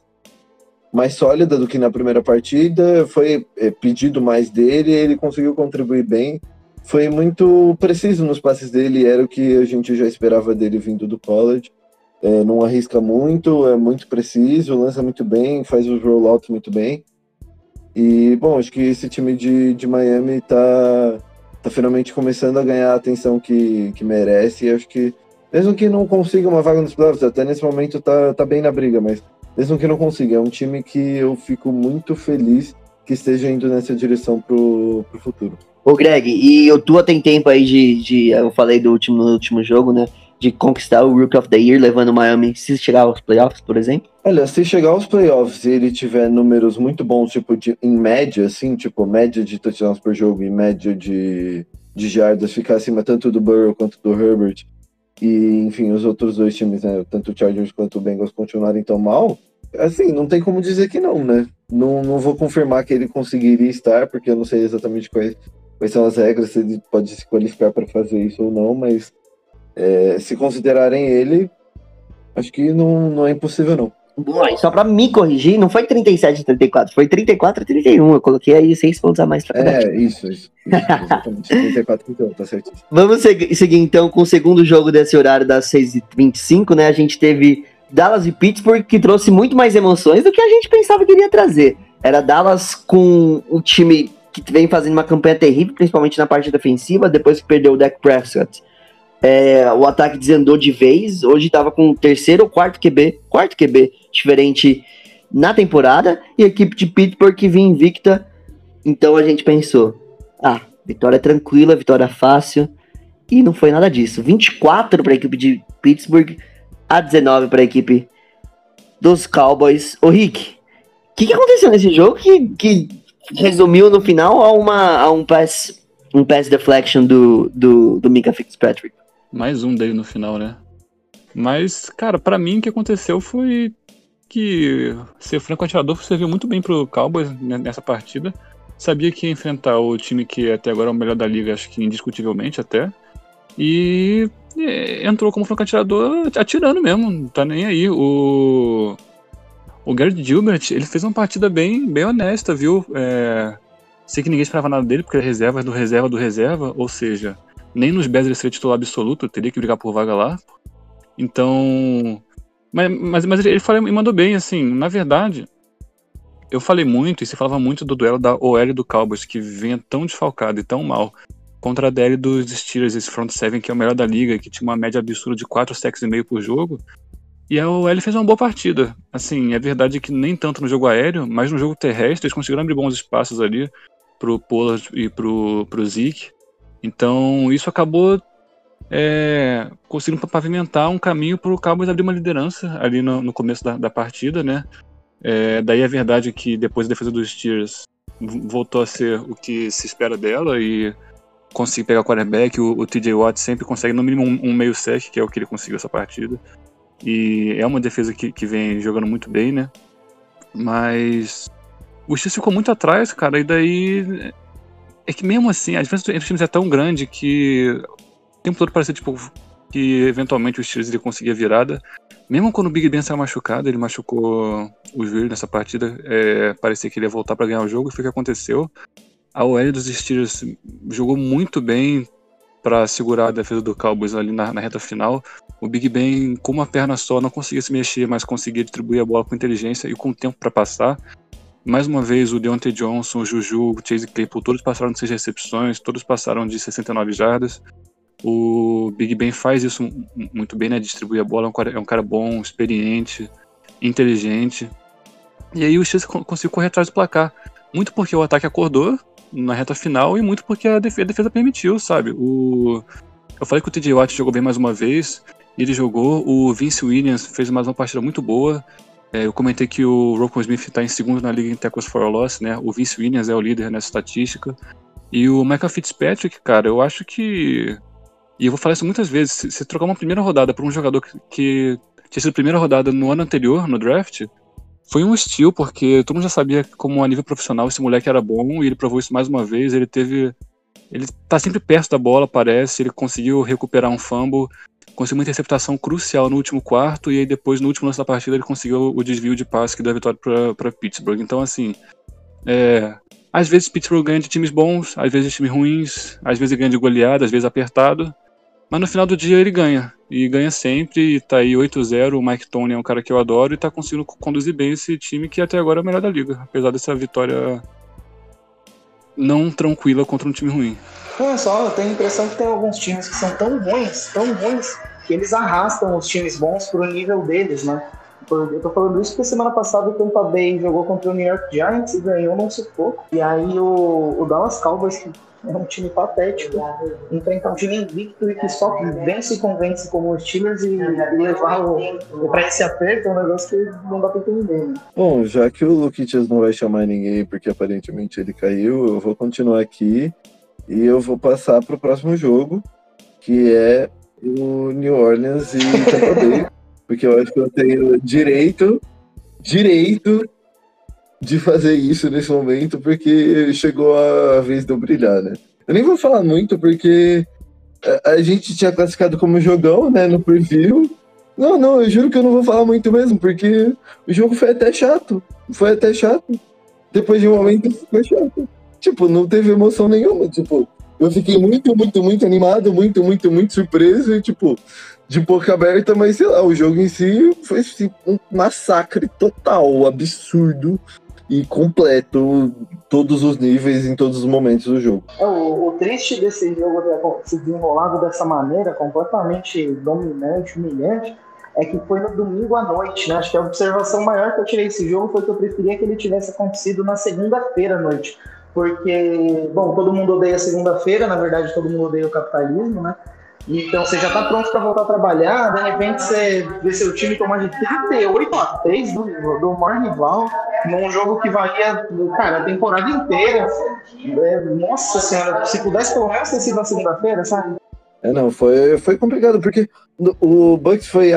Speaker 4: mais sólida do que na primeira partida. Foi é, pedido mais dele, ele conseguiu contribuir bem. Foi muito preciso nos passes dele, era o que a gente já esperava dele vindo do college. É, não arrisca muito, é muito preciso, lança muito bem, faz os rollouts muito bem. E, bom, acho que esse time de, de Miami tá, tá finalmente começando a ganhar a atenção que, que merece. E acho que, mesmo que não consiga uma vaga nos playoffs, até nesse momento tá, tá bem na briga, mas mesmo que não consiga, é um time que eu fico muito feliz que esteja indo nessa direção pro, pro futuro.
Speaker 1: Ô, Greg, e o Tua tem tempo aí de, de. Eu falei do último, no último jogo, né? De conquistar o Rook of the Year, levando o Miami, se chegar aos playoffs, por exemplo.
Speaker 4: Olha, se chegar aos playoffs e ele tiver números muito bons, tipo, de, em média, assim, tipo, média de touchdowns por jogo e média de, de jardas, ficar acima tanto do Burrow quanto do Herbert, e, enfim, os outros dois times, né, tanto o Chargers quanto o Bengals continuarem tão mal, assim, não tem como dizer que não, né? Não, não vou confirmar que ele conseguiria estar, porque eu não sei exatamente quais, quais são as regras, se ele pode se qualificar para fazer isso ou não, mas é, se considerarem ele, acho que não, não é impossível, não.
Speaker 1: Bom, e só pra me corrigir, não foi 37 a 34, foi 34 a 31. Eu coloquei aí 6 pontos a mais pra cada.
Speaker 4: É, isso, isso. isso exatamente. 34 então, tá certíssimo.
Speaker 1: Vamos segui- seguir então com o segundo jogo desse horário das 6h25, né? A gente teve Dallas e Pittsburgh, que trouxe muito mais emoções do que a gente pensava que iria trazer. Era Dallas com o time que vem fazendo uma campanha terrível, principalmente na parte defensiva, depois que perdeu o Dak Prescott. É, o ataque desandou de vez, hoje estava com o terceiro ou quarto QB, quarto QB diferente na temporada, e a equipe de Pittsburgh que vinha invicta, então a gente pensou, ah, vitória tranquila, vitória fácil, e não foi nada disso. 24 para a equipe de Pittsburgh, a 19 para a equipe dos Cowboys. Ô Rick, o que, que aconteceu nesse jogo que, que resumiu no final a, uma, a um pass um pass deflection do, do, do Mika Fitzpatrick?
Speaker 7: Mais um dele no final, né? Mas, cara, para mim o que aconteceu foi que ser franco atirador serviu muito bem pro Cowboys nessa partida. Sabia que ia enfrentar o time que até agora é o melhor da liga, acho que indiscutivelmente até. E é, entrou como franco atirador atirando mesmo, não tá nem aí. O, o Garrett Gilbert, ele fez uma partida bem, bem honesta, viu? É, sei que ninguém esperava nada dele, porque é reserva do reserva do reserva, ou seja, nem nos Bears ele seria titular absoluto, teria que brigar por vaga lá. Então. Mas, mas, mas ele falou, e mandou bem, assim, na verdade, eu falei muito, e se falava muito do duelo da OL do Cowboys, que vinha tão desfalcado e tão mal contra a DL dos Steelers, esse front seven que é o melhor da liga, que tinha uma média absurda de 4 sacks e meio por jogo. E a OL fez uma boa partida. Assim, é verdade que nem tanto no jogo aéreo, mas no jogo terrestre eles conseguiram abrir bons espaços ali pro Pollard e pro, pro Zeke. Então isso acabou é, conseguindo pavimentar um caminho para o Cowboys abrir uma liderança ali no, no começo da, da, partida, né? É, daí é verdade que depois a defesa dos Steelers voltou a ser o que se espera dela e conseguir pegar o quarterback, o, o TJ Watt sempre consegue no mínimo um, um, meio sec, que é o que ele conseguiu essa partida. E é uma defesa que, que vem jogando muito bem, né? Mas o Steelers ficou muito atrás, cara, e daí é que mesmo assim, a diferença entre os times é tão grande que tempo todo parecia tipo que eventualmente o Steelers conseguir a virada. Mesmo quando o Big Ben saiu machucado, ele machucou o joelho nessa partida, é, parecia que ele ia voltar para ganhar o jogo, e foi o que aconteceu. A OL dos Steelers jogou muito bem para segurar a defesa do Cowboys ali na, na, reta final. O Big Ben, com uma perna só, não conseguia se mexer, mas conseguia distribuir a bola com inteligência e com tempo para passar. Mais uma vez, o Deontay Johnson, o Juju, o Chase Claypool, todos passaram de seis recepções, todos passaram de 69 jardas. O Big Ben faz isso muito bem, né? Distribui a bola, é um cara, é um cara bom, experiente, inteligente. E aí o Chiefs conseguiu correr atrás do placar. Muito porque o ataque acordou, na reta final e muito porque a defesa, a defesa permitiu, sabe? O, eu falei que o TJ Watt jogou bem mais uma vez, ele jogou, o Vince Williams fez mais uma partida muito boa. É, eu comentei que o Rocco Smith está em segundo na liga em tackles for loss, né? O Vince Williams é o líder nessa estatística. E o Michael Fitzpatrick, cara, eu acho que. E eu vou falar isso muitas vezes. Se, se trocar uma primeira rodada por um jogador que, que tinha sido primeira rodada no ano anterior, no draft, foi um estilo, porque todo mundo já sabia como a nível profissional esse moleque era bom e ele provou isso mais uma vez. Ele teve. Ele tá sempre perto da bola, parece. Ele conseguiu recuperar um fumble, conseguiu uma interceptação crucial no último quarto e aí depois, no último lance da partida, ele conseguiu o desvio de passe que deu a vitória para Pittsburgh. Então, assim. É, às vezes Pittsburgh ganha de times bons, às vezes de times ruins, às vezes ganha de goleada, às vezes apertado. Mas no final do dia ele ganha. E ganha sempre. E tá aí 8-0. O Mike Tony é um cara que eu adoro e tá conseguindo conduzir bem esse time que até agora é o melhor da liga. Apesar dessa vitória não tranquila contra um time ruim.
Speaker 6: Não, só eu tenho a impressão que tem alguns times que são tão ruins, tão ruins, que eles arrastam os times bons pro nível deles, né? Eu tô falando isso porque semana passada o Tampa Bay jogou contra o New York Giants e ganhou não sufoco. E aí o, o Dallas Cowboys, que é um time patético, enfrentar um time invicto e que só vence e convence como os Steelers e, e levar o, pra esse aperto é um negócio que não dá pra entender. Né?
Speaker 4: Bom, já que o Luquitas não vai chamar ninguém porque aparentemente ele caiu, eu vou continuar aqui e eu vou passar pro próximo jogo, que é o New Orleans e Tampa Bay. porque eu acho que eu tenho direito, direito de fazer isso nesse momento, porque chegou a vez de eu brilhar, né? Eu nem vou falar muito, porque a gente tinha classificado como jogão, né, no preview. Não, não, eu juro que eu não vou falar muito mesmo, porque o jogo foi até chato. Foi até chato. Depois de um momento ficou chato. Tipo, não teve emoção nenhuma. Tipo, eu fiquei muito, muito, muito animado, muito, muito, muito surpreso e, tipo, de boca aberta, mas sei lá, o jogo em si foi assim, um massacre total, absurdo. E completo todos os níveis em todos os momentos do jogo.
Speaker 6: É, o, o triste desse jogo se desenrolado dessa maneira, completamente dominante, humilhante, é que foi no domingo à noite, né? Acho que a observação maior que eu tirei desse jogo foi que eu preferia que ele tivesse acontecido na segunda-feira à noite. Porque, bom, todo mundo odeia segunda-feira, na verdade todo mundo odeia o capitalismo, né? Então você já tá pronto para voltar a trabalhar, de repente você vê seu time tomar de 38 a 3 do, do maior rival, num jogo que valia, cara, a temporada inteira. É, nossa senhora, se pudesse pelo menos ter sido na segunda-feira, sabe?
Speaker 4: É, não, foi, foi complicado, porque o Bucks foi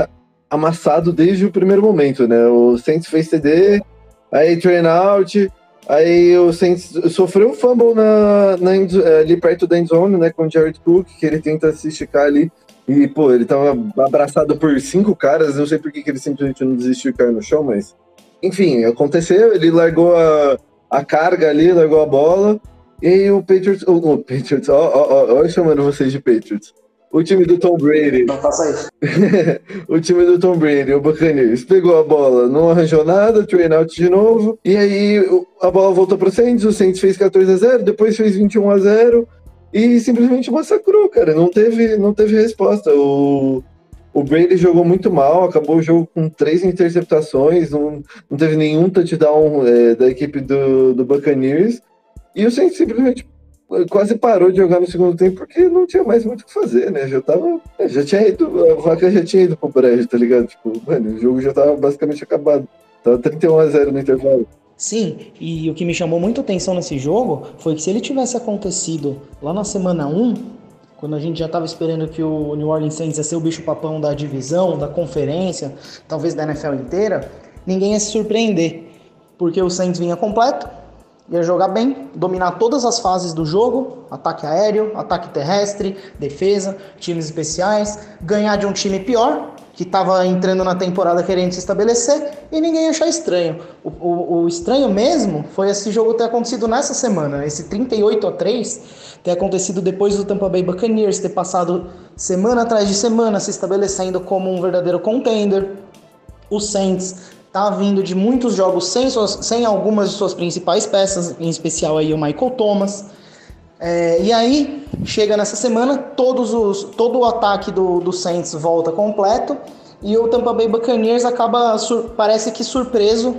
Speaker 4: amassado desde o primeiro momento, né? O Saints fez CD, aí train out, Aí o Saints sofreu um fumble na, na, ali perto da endzone, né, com o Jared Cook, que ele tenta se esticar ali. E, pô, ele tava abraçado por cinco caras, não sei por que, que ele simplesmente não desistiu e caiu no chão, mas... Enfim, aconteceu, ele largou a, a carga ali, largou a bola, e aí o Patriots... O, o Patriots, ó, ó, ó, ó, chamando vocês de Patriots. O time do Tom Brady.
Speaker 6: Não faça isso.
Speaker 4: o time do Tom Brady, o Buccaneers, pegou a bola, não arranjou nada, train out de novo. E aí a bola voltou pro Saints, o Saints fez 14 a 0, depois fez 21 a 0 e simplesmente massacrou, cara. Não teve, não teve resposta. O, o Brady jogou muito mal, acabou o jogo com três interceptações, não, não teve nenhum touchdown é, da equipe do, do Buccaneers. E o Saints simplesmente quase parou de jogar no segundo tempo porque não tinha mais muito o que fazer, né? Já tava. Já tinha ido. A vaca já tinha ido pro brejo, tá ligado? Tipo, mano, o jogo já tava basicamente acabado. Tava 31 a 0 no intervalo.
Speaker 8: Sim, e o que me chamou muito atenção nesse jogo foi que se ele tivesse acontecido lá na semana 1, quando a gente já estava esperando que o New Orleans Saints ia ser o bicho-papão da divisão, da conferência, talvez da NFL inteira, ninguém ia se surpreender, porque o Saints vinha completo, ia jogar bem, dominar todas as fases do jogo, ataque aéreo, ataque terrestre, defesa, times especiais, ganhar de um time pior, que estava entrando na temporada querendo se estabelecer, e ninguém achar estranho. O, o, o, estranho mesmo foi esse jogo ter acontecido nessa semana, esse 38 a 3 ter acontecido depois do Tampa Bay Buccaneers, ter passado semana atrás de semana se estabelecendo como um verdadeiro contender. O Saints tá vindo de muitos jogos sem, suas, sem algumas de suas principais peças, em especial aí o Michael Thomas. É, e aí, chega nessa semana, todos os, todo o ataque do, do Saints volta completo e o Tampa Bay Buccaneers acaba, sur, parece que surpreso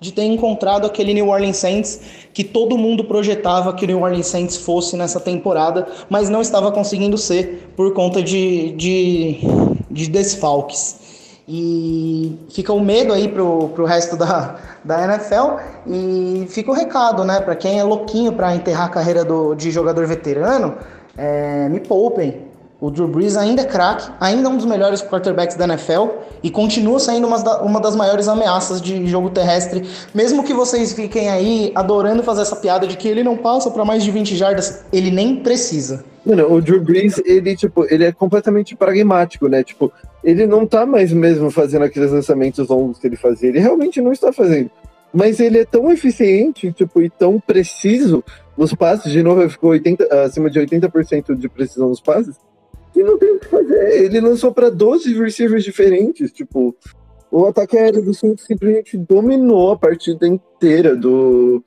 Speaker 8: de ter encontrado aquele New Orleans Saints que todo mundo projetava que o New Orleans Saints fosse nessa temporada, mas não estava conseguindo ser por conta de, de, de desfalques. E fica o medo aí pro, pro resto da, da NFL. E fica o recado, né? Para quem é louquinho para enterrar a carreira do, de jogador veterano, é, me poupem. O Drew Brees ainda é craque, ainda é um dos melhores quarterbacks da NFL e continua sendo uma, uma das maiores ameaças de jogo terrestre. Mesmo que vocês fiquem aí adorando fazer essa piada de que ele não passa para mais de 20 jardas, ele nem precisa.
Speaker 4: Mano, o Drew Brees, ele, tipo, ele é completamente pragmático, né? Tipo, ele não tá mais mesmo fazendo aqueles lançamentos longos que ele fazia. Ele realmente não está fazendo. Mas ele é tão eficiente, tipo, e tão preciso nos passes. De novo, ele ficou 80, acima de 80% de precisão nos passes. E não tem o que fazer. Ele lançou para 12 receivers diferentes. Tipo, o ataque aéreo do Saints simplesmente dominou a partida inteira do,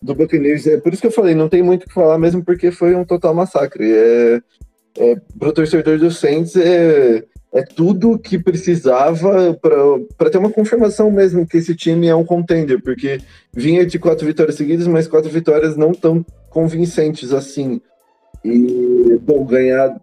Speaker 4: do Buccaneers. É por isso que eu falei, não tem muito o que falar mesmo, porque foi um total massacre. É, é, pro torcedor do Saints, é, é tudo que precisava para ter uma confirmação mesmo que esse time é um contender, porque vinha de quatro vitórias seguidas, mas quatro vitórias não tão convincentes assim. E, bom, ganhar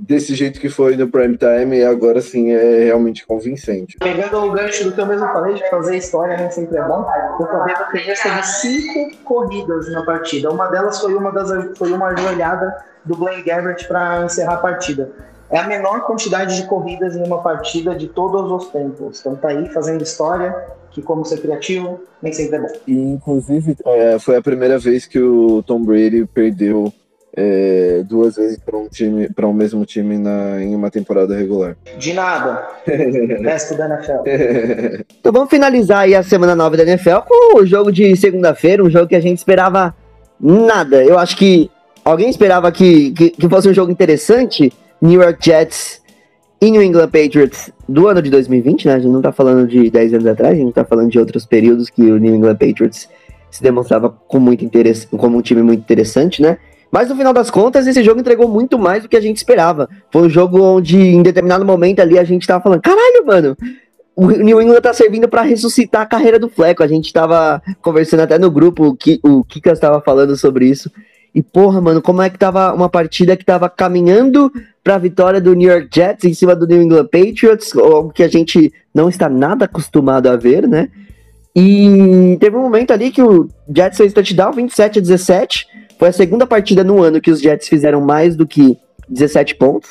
Speaker 4: desse jeito que foi no prime time, agora sim é realmente convincente.
Speaker 6: Pegando o gancho do que eu mesmo falei, de fazer história, né, sempre é bom, o Correia Ferreira teve cinco corridas na partida. Uma delas foi uma, das, foi uma joelhada do Blaine Gabbert para encerrar a partida. É a menor quantidade de corridas em uma partida de todos os tempos. Então tá aí fazendo história, que como ser criativo, nem sempre é bom.
Speaker 4: E, inclusive, é, foi a primeira vez que o Tom Brady perdeu é, duas vezes para um time, para um mesmo time na, em uma temporada regular.
Speaker 6: De nada. Resto da NFL.
Speaker 1: então vamos finalizar aí a semana 9 da NFL com o jogo de segunda-feira, um jogo que a gente esperava nada. Eu acho que alguém esperava que, que, que fosse um jogo interessante. New York Jets e New England Patriots do ano de 2020, né? A gente não tá falando de 10 anos atrás, a gente tá falando de outros períodos que o New England Patriots se demonstrava com muito interesse, como um time muito interessante, né? Mas no final das contas, esse jogo entregou muito mais do que a gente esperava. Foi um jogo onde, em determinado momento ali, a gente tava falando: caralho, mano, o New England tá servindo para ressuscitar a carreira do Fleco. A gente tava conversando até no grupo, o Kikas tava falando sobre isso. E porra, mano, como é que tava uma partida que tava caminhando pra vitória do New York Jets em cima do New England Patriots, algo que a gente não está nada acostumado a ver, né? E teve um momento ali que o Jets fez touchdown 27 a 17. Foi a segunda partida no ano que os Jets fizeram mais do que 17 pontos.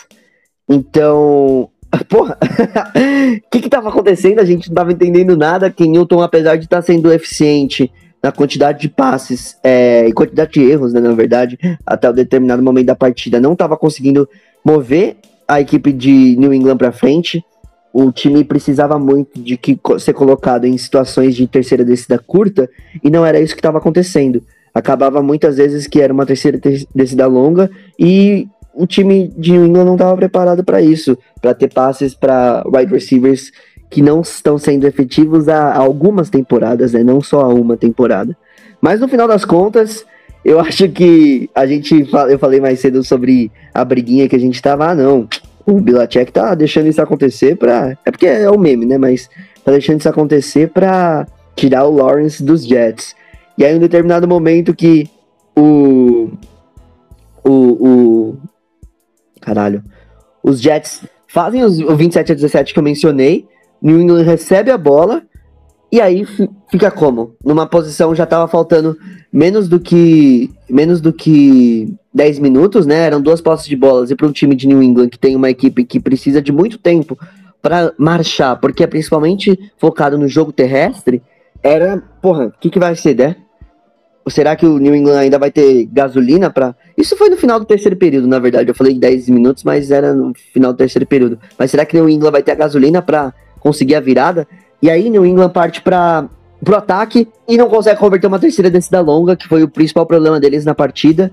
Speaker 1: Então, porra, o que que tava acontecendo? A gente não tava entendendo nada. Ken Newton, apesar de estar tá sendo eficiente na quantidade de passes é, e quantidade de erros, né, na verdade, até o determinado momento da partida, não estava conseguindo mover a equipe de New England para frente. O time precisava muito de que ser colocado em situações de terceira descida curta e não era isso que estava acontecendo. Acabava muitas vezes que era uma terceira descida longa e o time de England não estava preparado para isso, para ter passes para wide receivers que não estão sendo efetivos há algumas temporadas, né? Não só há uma temporada. Mas no final das contas, eu acho que a gente. Eu falei mais cedo sobre a briguinha que a gente tava. Ah, não. O Bilacek tá deixando isso acontecer pra. É porque é o um meme, né? Mas tá deixando isso acontecer pra tirar o Lawrence dos Jets. E aí, em um determinado momento que o. O. o caralho. Os Jets fazem os, o 27 a 17 que eu mencionei. New England recebe a bola e aí fica como? Numa posição já tava faltando menos do que menos do que 10 minutos, né? Eram duas posses de bolas e para um time de New England que tem uma equipe que precisa de muito tempo para marchar, porque é principalmente focado no jogo terrestre, era, porra, o que que vai ser, né? Será que o New England ainda vai ter gasolina para Isso foi no final do terceiro período, na verdade. Eu falei 10 minutos, mas era no final do terceiro período. Mas será que o New England vai ter a gasolina para conseguir a virada. E aí New England parte para pro ataque e não consegue converter uma terceira descida longa, que foi o principal problema deles na partida.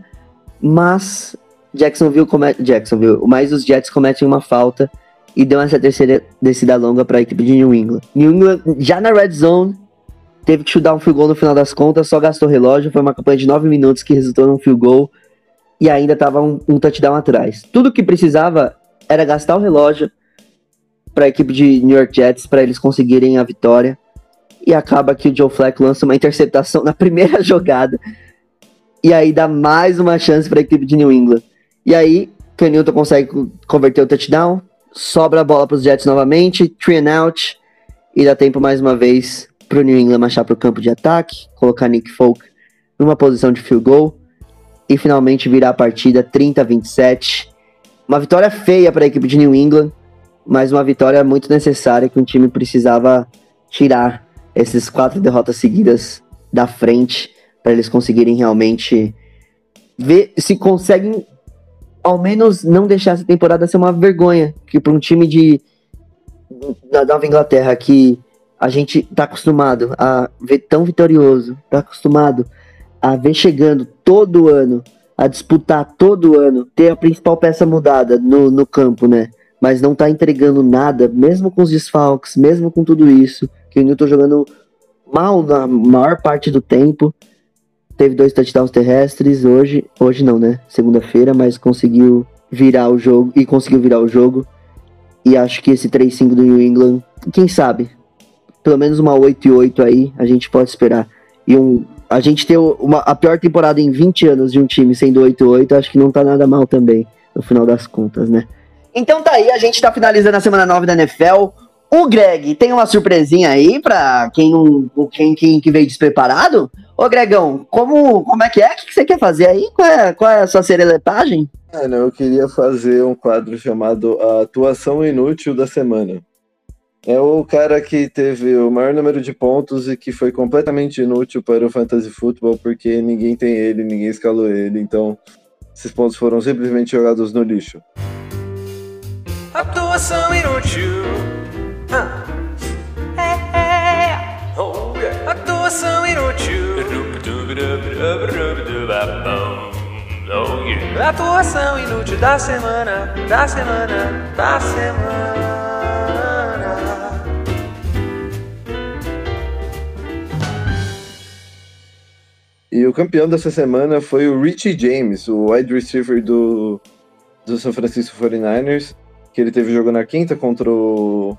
Speaker 1: Mas Jacksonville comete Jacksonville, mas os Jets cometem uma falta e dão essa terceira descida longa para a equipe de New England. New England já na red zone teve que chutar um field goal no final das contas, só gastou relógio, foi uma campanha de 9 minutos que resultou num field goal e ainda estava um, um touchdown atrás. Tudo que precisava era gastar o relógio para a equipe de New York Jets para eles conseguirem a vitória. E acaba que o Joe Flacco lança uma interceptação na primeira jogada. E aí dá mais uma chance para a equipe de New England. E aí, Ken Newton consegue converter o touchdown, sobra a bola para os Jets novamente, three and out, e dá tempo mais uma vez para o New England marchar para o campo de ataque, colocar Nick Folk numa posição de field goal e finalmente virar a partida 30 a 27. Uma vitória feia para a equipe de New England, mas uma vitória muito necessária que o time precisava tirar esses quatro derrotas seguidas da frente para eles conseguirem realmente ver se conseguem ao menos não deixar essa temporada ser uma vergonha que para um time de da Nova Inglaterra que a gente tá acostumado a ver tão vitorioso, tá acostumado a ver chegando todo ano, a disputar todo ano, ter a principal peça mudada no, no campo, né? mas não tá entregando nada, mesmo com os desfalques, mesmo com tudo isso, que o Newton jogando mal na maior parte do tempo. Teve dois touchdowns terrestres hoje, hoje não, né? Segunda-feira, mas conseguiu virar o jogo e conseguiu virar o jogo. E acho que esse 3-5 do New England, quem sabe, pelo menos uma 8 e 8 aí, a gente pode esperar. E um a gente ter uma, a pior temporada em 20 anos de um time sendo 8-8, acho que não tá nada mal também, no final das contas, né? Então tá aí, a gente tá finalizando a semana 9 da NFL. O Greg tem uma surpresinha aí pra quem, quem, quem que veio despreparado? Ô Gregão, como, como é que é? O que você quer fazer aí? Qual é, qual é a sua serelepagem?
Speaker 4: Mano, eu queria fazer um quadro chamado a Atuação Inútil da Semana. É o cara que teve o maior número de pontos e que foi completamente inútil para o Fantasy Football porque ninguém tem ele, ninguém escalou ele, então esses pontos foram simplesmente jogados no lixo. Atuação inútil. Ah. É, é. Oh. Atuação inútil. Atuação inútil da semana, da semana, da semana. E o campeão dessa semana foi o Richie James, o wide receiver do, do San Francisco 49ers, que ele teve jogo na quinta contra o,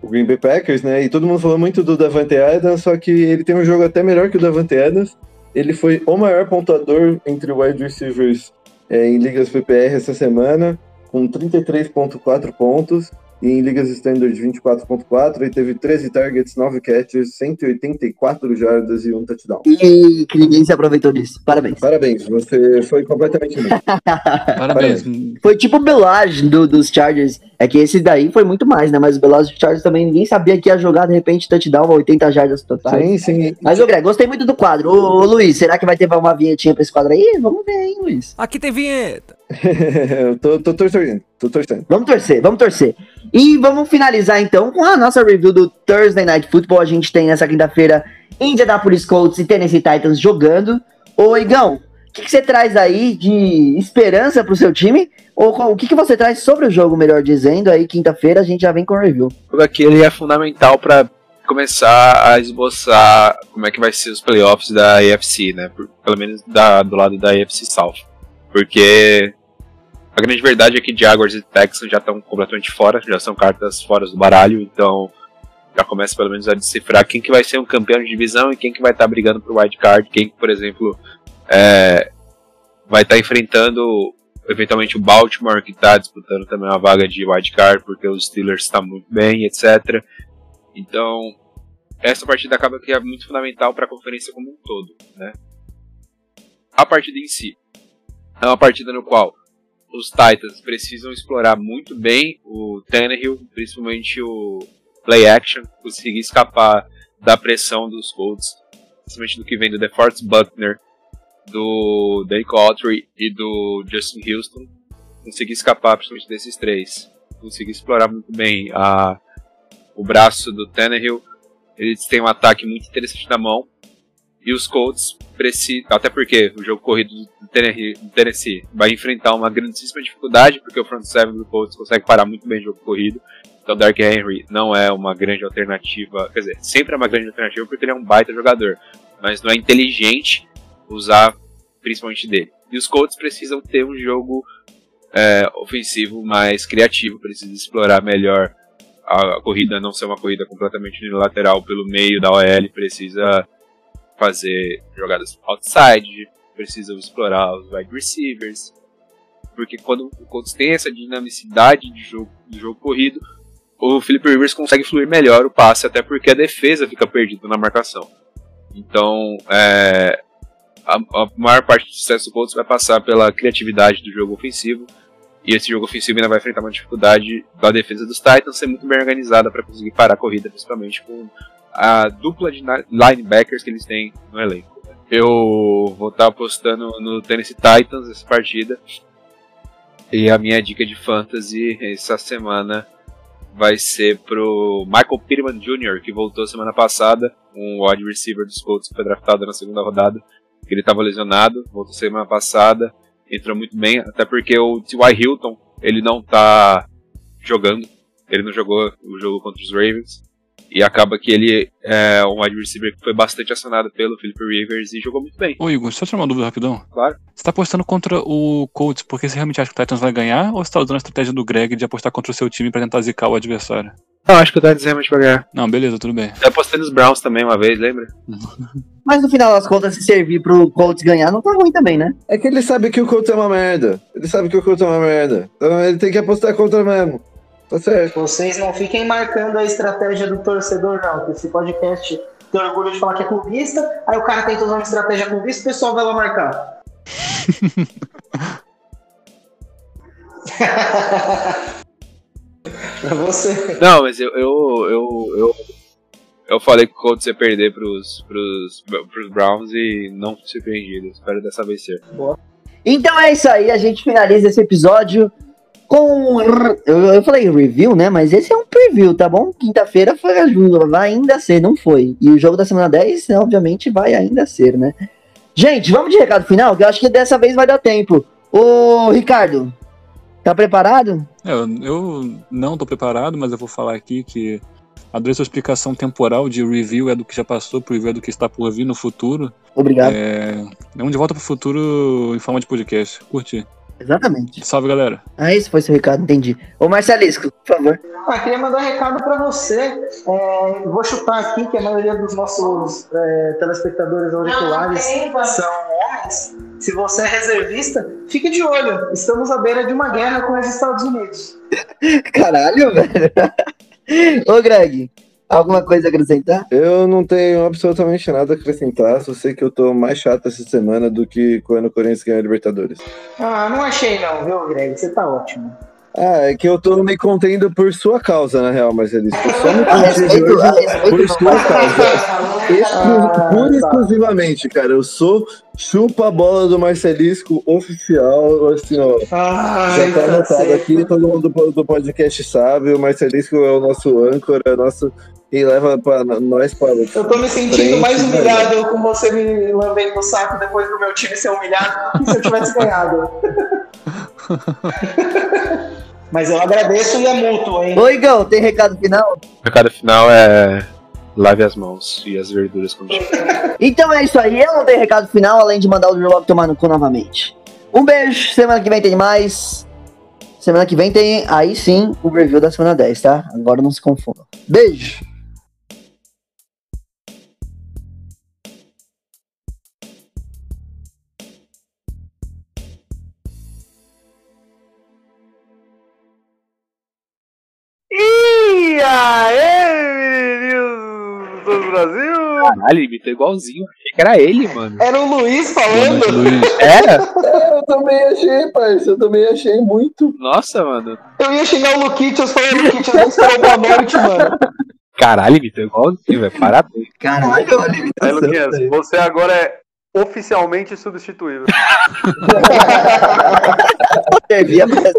Speaker 4: o Green Bay Packers, né? E todo mundo falou muito do Davante Adams, só que ele tem um jogo até melhor que o Davante Adams. Ele foi o maior pontuador entre wide receivers é, em ligas PPR essa semana, com 33,4 pontos. E em ligas standard 24.4, ele teve 13 targets, 9 catches, 184 jardas e um touchdown.
Speaker 1: E que ninguém se aproveitou disso. Parabéns.
Speaker 4: Parabéns, você foi completamente inútil.
Speaker 7: Parabéns.
Speaker 1: Foi tipo o Belage do, dos Chargers. É que esse daí foi muito mais, né? Mas o Belage dos Chargers também ninguém sabia que ia jogar de repente touchdown 80 jardas totais.
Speaker 4: Sim, sim.
Speaker 1: Mas, ô Greg, gostei muito do quadro. Ô, ô, Luiz, será que vai ter uma vinhetinha pra esse quadro aí? Vamos ver, hein, Luiz.
Speaker 9: Aqui tem vinheta.
Speaker 4: Eu tô, tô torcendo, tô torcendo.
Speaker 1: Vamos torcer, vamos torcer. E vamos finalizar então com a nossa review do Thursday Night Football. A gente tem nessa quinta-feira Indianapolis Colts e Tennessee Titans jogando. Ô, Igão, o que, que você traz aí de esperança pro seu time? Ou o que, que você traz sobre o jogo, melhor dizendo? Aí, quinta-feira, a gente já vem com o review.
Speaker 5: Tudo aquilo é fundamental para começar a esboçar como é que vai ser os playoffs da AFC, né? Pelo menos da- do lado da AFC South. Porque a grande verdade é que Jaguars e Texans já estão completamente fora, já são cartas fora do baralho, então já começa pelo menos a decifrar quem que vai ser um campeão de divisão e quem que vai estar brigando por wild card, quem que, por exemplo, é, vai estar enfrentando eventualmente o Baltimore, que está disputando também uma vaga de wild card, porque os Steelers estão muito bem, etc. Então, essa partida acaba que é muito fundamental para a conferência como um todo, né? A partida em si é uma partida no qual os Titans precisam explorar muito bem o Tannehill, principalmente o play action, conseguir escapar da pressão dos Colts, principalmente do que vem do DeForest Buckner, do Dake Autry e do Justin Houston, conseguir escapar principalmente desses três, conseguir explorar muito bem a, o braço do Tannehill, eles têm um ataque muito interessante na mão, e os Colts precisam, até porque o jogo corrido do Tennessee, vai enfrentar uma grandíssima dificuldade, porque o front seven do Colts consegue parar muito bem o jogo corrido, então Dark Henry não é uma grande alternativa, quer dizer, sempre é uma grande alternativa porque ele é um baita jogador, mas não é inteligente usar principalmente dele. E os Colts precisam ter um jogo é, ofensivo mais criativo, precisa explorar melhor a, a corrida, não ser uma corrida completamente unilateral pelo meio da OL, precisa fazer jogadas outside, precisa explorar os wide receivers, porque quando o Colts tem essa dinamicidade de jogo, de jogo corrido, o Philip Rivers consegue fluir melhor o passe, até porque a defesa fica perdida na marcação. Então, é, a, a maior parte do sucesso do Colts vai passar pela criatividade do jogo ofensivo. E esse jogo ofensivo ainda vai enfrentar uma dificuldade da defesa dos Titans ser muito bem organizada para conseguir parar a corrida, principalmente com a dupla de linebackers que eles têm no elenco. Eu vou estar apostando no Tennessee Titans essa partida. E a minha dica de fantasy essa semana vai ser pro Michael Pittman Jr., que voltou semana passada, um wide receiver dos Colts que foi draftado na segunda rodada. Ele estava lesionado, voltou semana passada, entrou muito bem, até porque o T.Y. Hilton, ele não tá jogando, ele não jogou o jogo contra os Ravens, e acaba que ele é um wide receiver que foi bastante acionado pelo Philip Rivers e jogou muito bem,
Speaker 7: Ô Igor, só tirar uma dúvida rapidão.
Speaker 5: claro.
Speaker 7: Você tá apostando contra o Colts porque você realmente acha que o Titans vai ganhar ou você tá usando a estratégia do Greg de apostar contra o seu time pra tentar zicar o adversário?
Speaker 5: Não, acho que o Titans realmente vai ganhar.
Speaker 7: Não, beleza, tudo bem.
Speaker 5: Eu apostei nos Browns também uma vez, lembra?
Speaker 1: Mas no final das contas, se servir pro Colts ganhar, não tá ruim também, né?
Speaker 4: É que ele sabe que o Colts é uma merda. Ele sabe que o Colts é uma merda. Então ele tem que apostar contra mesmo. Tá certo.
Speaker 6: Vocês não fiquem marcando a estratégia do torcedor, não. Que esse podcast tem orgulho de falar que é clubista, aí o cara tenta usar uma estratégia clubista e o pessoal vai lá marcar. pra você.
Speaker 5: Não, mas eu, eu, eu, eu, eu falei que o Colts ia perder pros, pros, pros Browns e não fui surpreendido. Espero dessa vez ser.
Speaker 1: Então é isso aí, a gente finaliza esse episódio com. Eu, falei review, né? Mas esse é um preview, tá bom? Quinta-feira foi a Júlia, vai ainda ser, não foi. E o jogo da semana 10, né, obviamente, vai ainda ser, né? Gente, vamos de recado final, que eu acho que dessa vez vai dar tempo. Ô, Ricardo, tá preparado?
Speaker 7: É, eu, não tô preparado, mas eu vou falar aqui que Adorei sua explicação temporal de review é do que já passou, preview é do que está por vir no futuro.
Speaker 1: Obrigado.
Speaker 7: É, é um de volta pro futuro em forma de podcast. Curti.
Speaker 1: Exatamente.
Speaker 7: Salve, galera.
Speaker 1: Ah, esse foi seu recado, entendi. Ô Marcelisco, por favor.
Speaker 6: Ah, queria mandar um recado para você. É, vou chutar aqui que a maioria dos nossos é, telespectadores auriculares são homens. Se você é reservista, fique de olho. Estamos à beira de uma guerra com os Estados Unidos.
Speaker 1: Caralho, velho. Ô Greg, alguma coisa a acrescentar?
Speaker 4: Eu não tenho absolutamente nada a acrescentar, só sei que eu tô mais chato essa semana do que quando o Corinthians ganhou a Libertadores.
Speaker 6: Ah, não achei não, viu, Greg? Você tá ótimo.
Speaker 4: Ah, é que eu tô me contendo por sua causa, na real, Marcelisco. Eu só me
Speaker 1: A
Speaker 4: contei
Speaker 1: respeito, a
Speaker 4: hoje
Speaker 1: respeito
Speaker 4: por sua causa. Exclu-
Speaker 6: Ah,
Speaker 4: pura e
Speaker 6: tá.
Speaker 4: exclusivamente, cara. Eu sou chupa a bola do Marcelisco oficial, assim, ó.
Speaker 6: Ai,
Speaker 4: Já tá anotado
Speaker 6: cacete.
Speaker 4: aqui, todo mundo do, do podcast sabe. O Marcelisco é o nosso âncora, nosso. Quem leva pra, nós para.
Speaker 6: Eu tô me sentindo
Speaker 4: Frente,
Speaker 6: mais
Speaker 4: né,
Speaker 6: humilhado com você me lambendo no saco depois do meu time ser humilhado do que se eu tivesse ganhado. Mas eu agradeço e é mútuo, hein?
Speaker 1: Ô Igão, tem recado final?
Speaker 5: O recado final é. Lave as mãos e as verduras com chá.
Speaker 1: Então é isso aí, eu não tenho recado final, além de mandar o Drew Lock tomar no cu novamente. Um beijo, semana que vem tem mais. Semana que vem tem, aí sim, o review da semana 10, tá? Agora não se confundam. Beijo!
Speaker 9: E aí, meninos do Brasil?
Speaker 5: Caralho, ele imitou igualzinho. Achei que era ele, mano.
Speaker 6: Era o Luiz falando.
Speaker 7: noite, Luiz.
Speaker 5: Era?
Speaker 4: É, eu também achei, parça. Eu também achei muito.
Speaker 5: Nossa, mano.
Speaker 6: Eu ia xingar o Luquitas falando Luquitas nem esperou boa noite, mano.
Speaker 5: Caralho, imitou igualzinho, velho. Parabéns.
Speaker 1: Caralho, olha a
Speaker 9: Aí. Luquinhas, você agora é oficialmente substituível.
Speaker 1: Servia pra essa.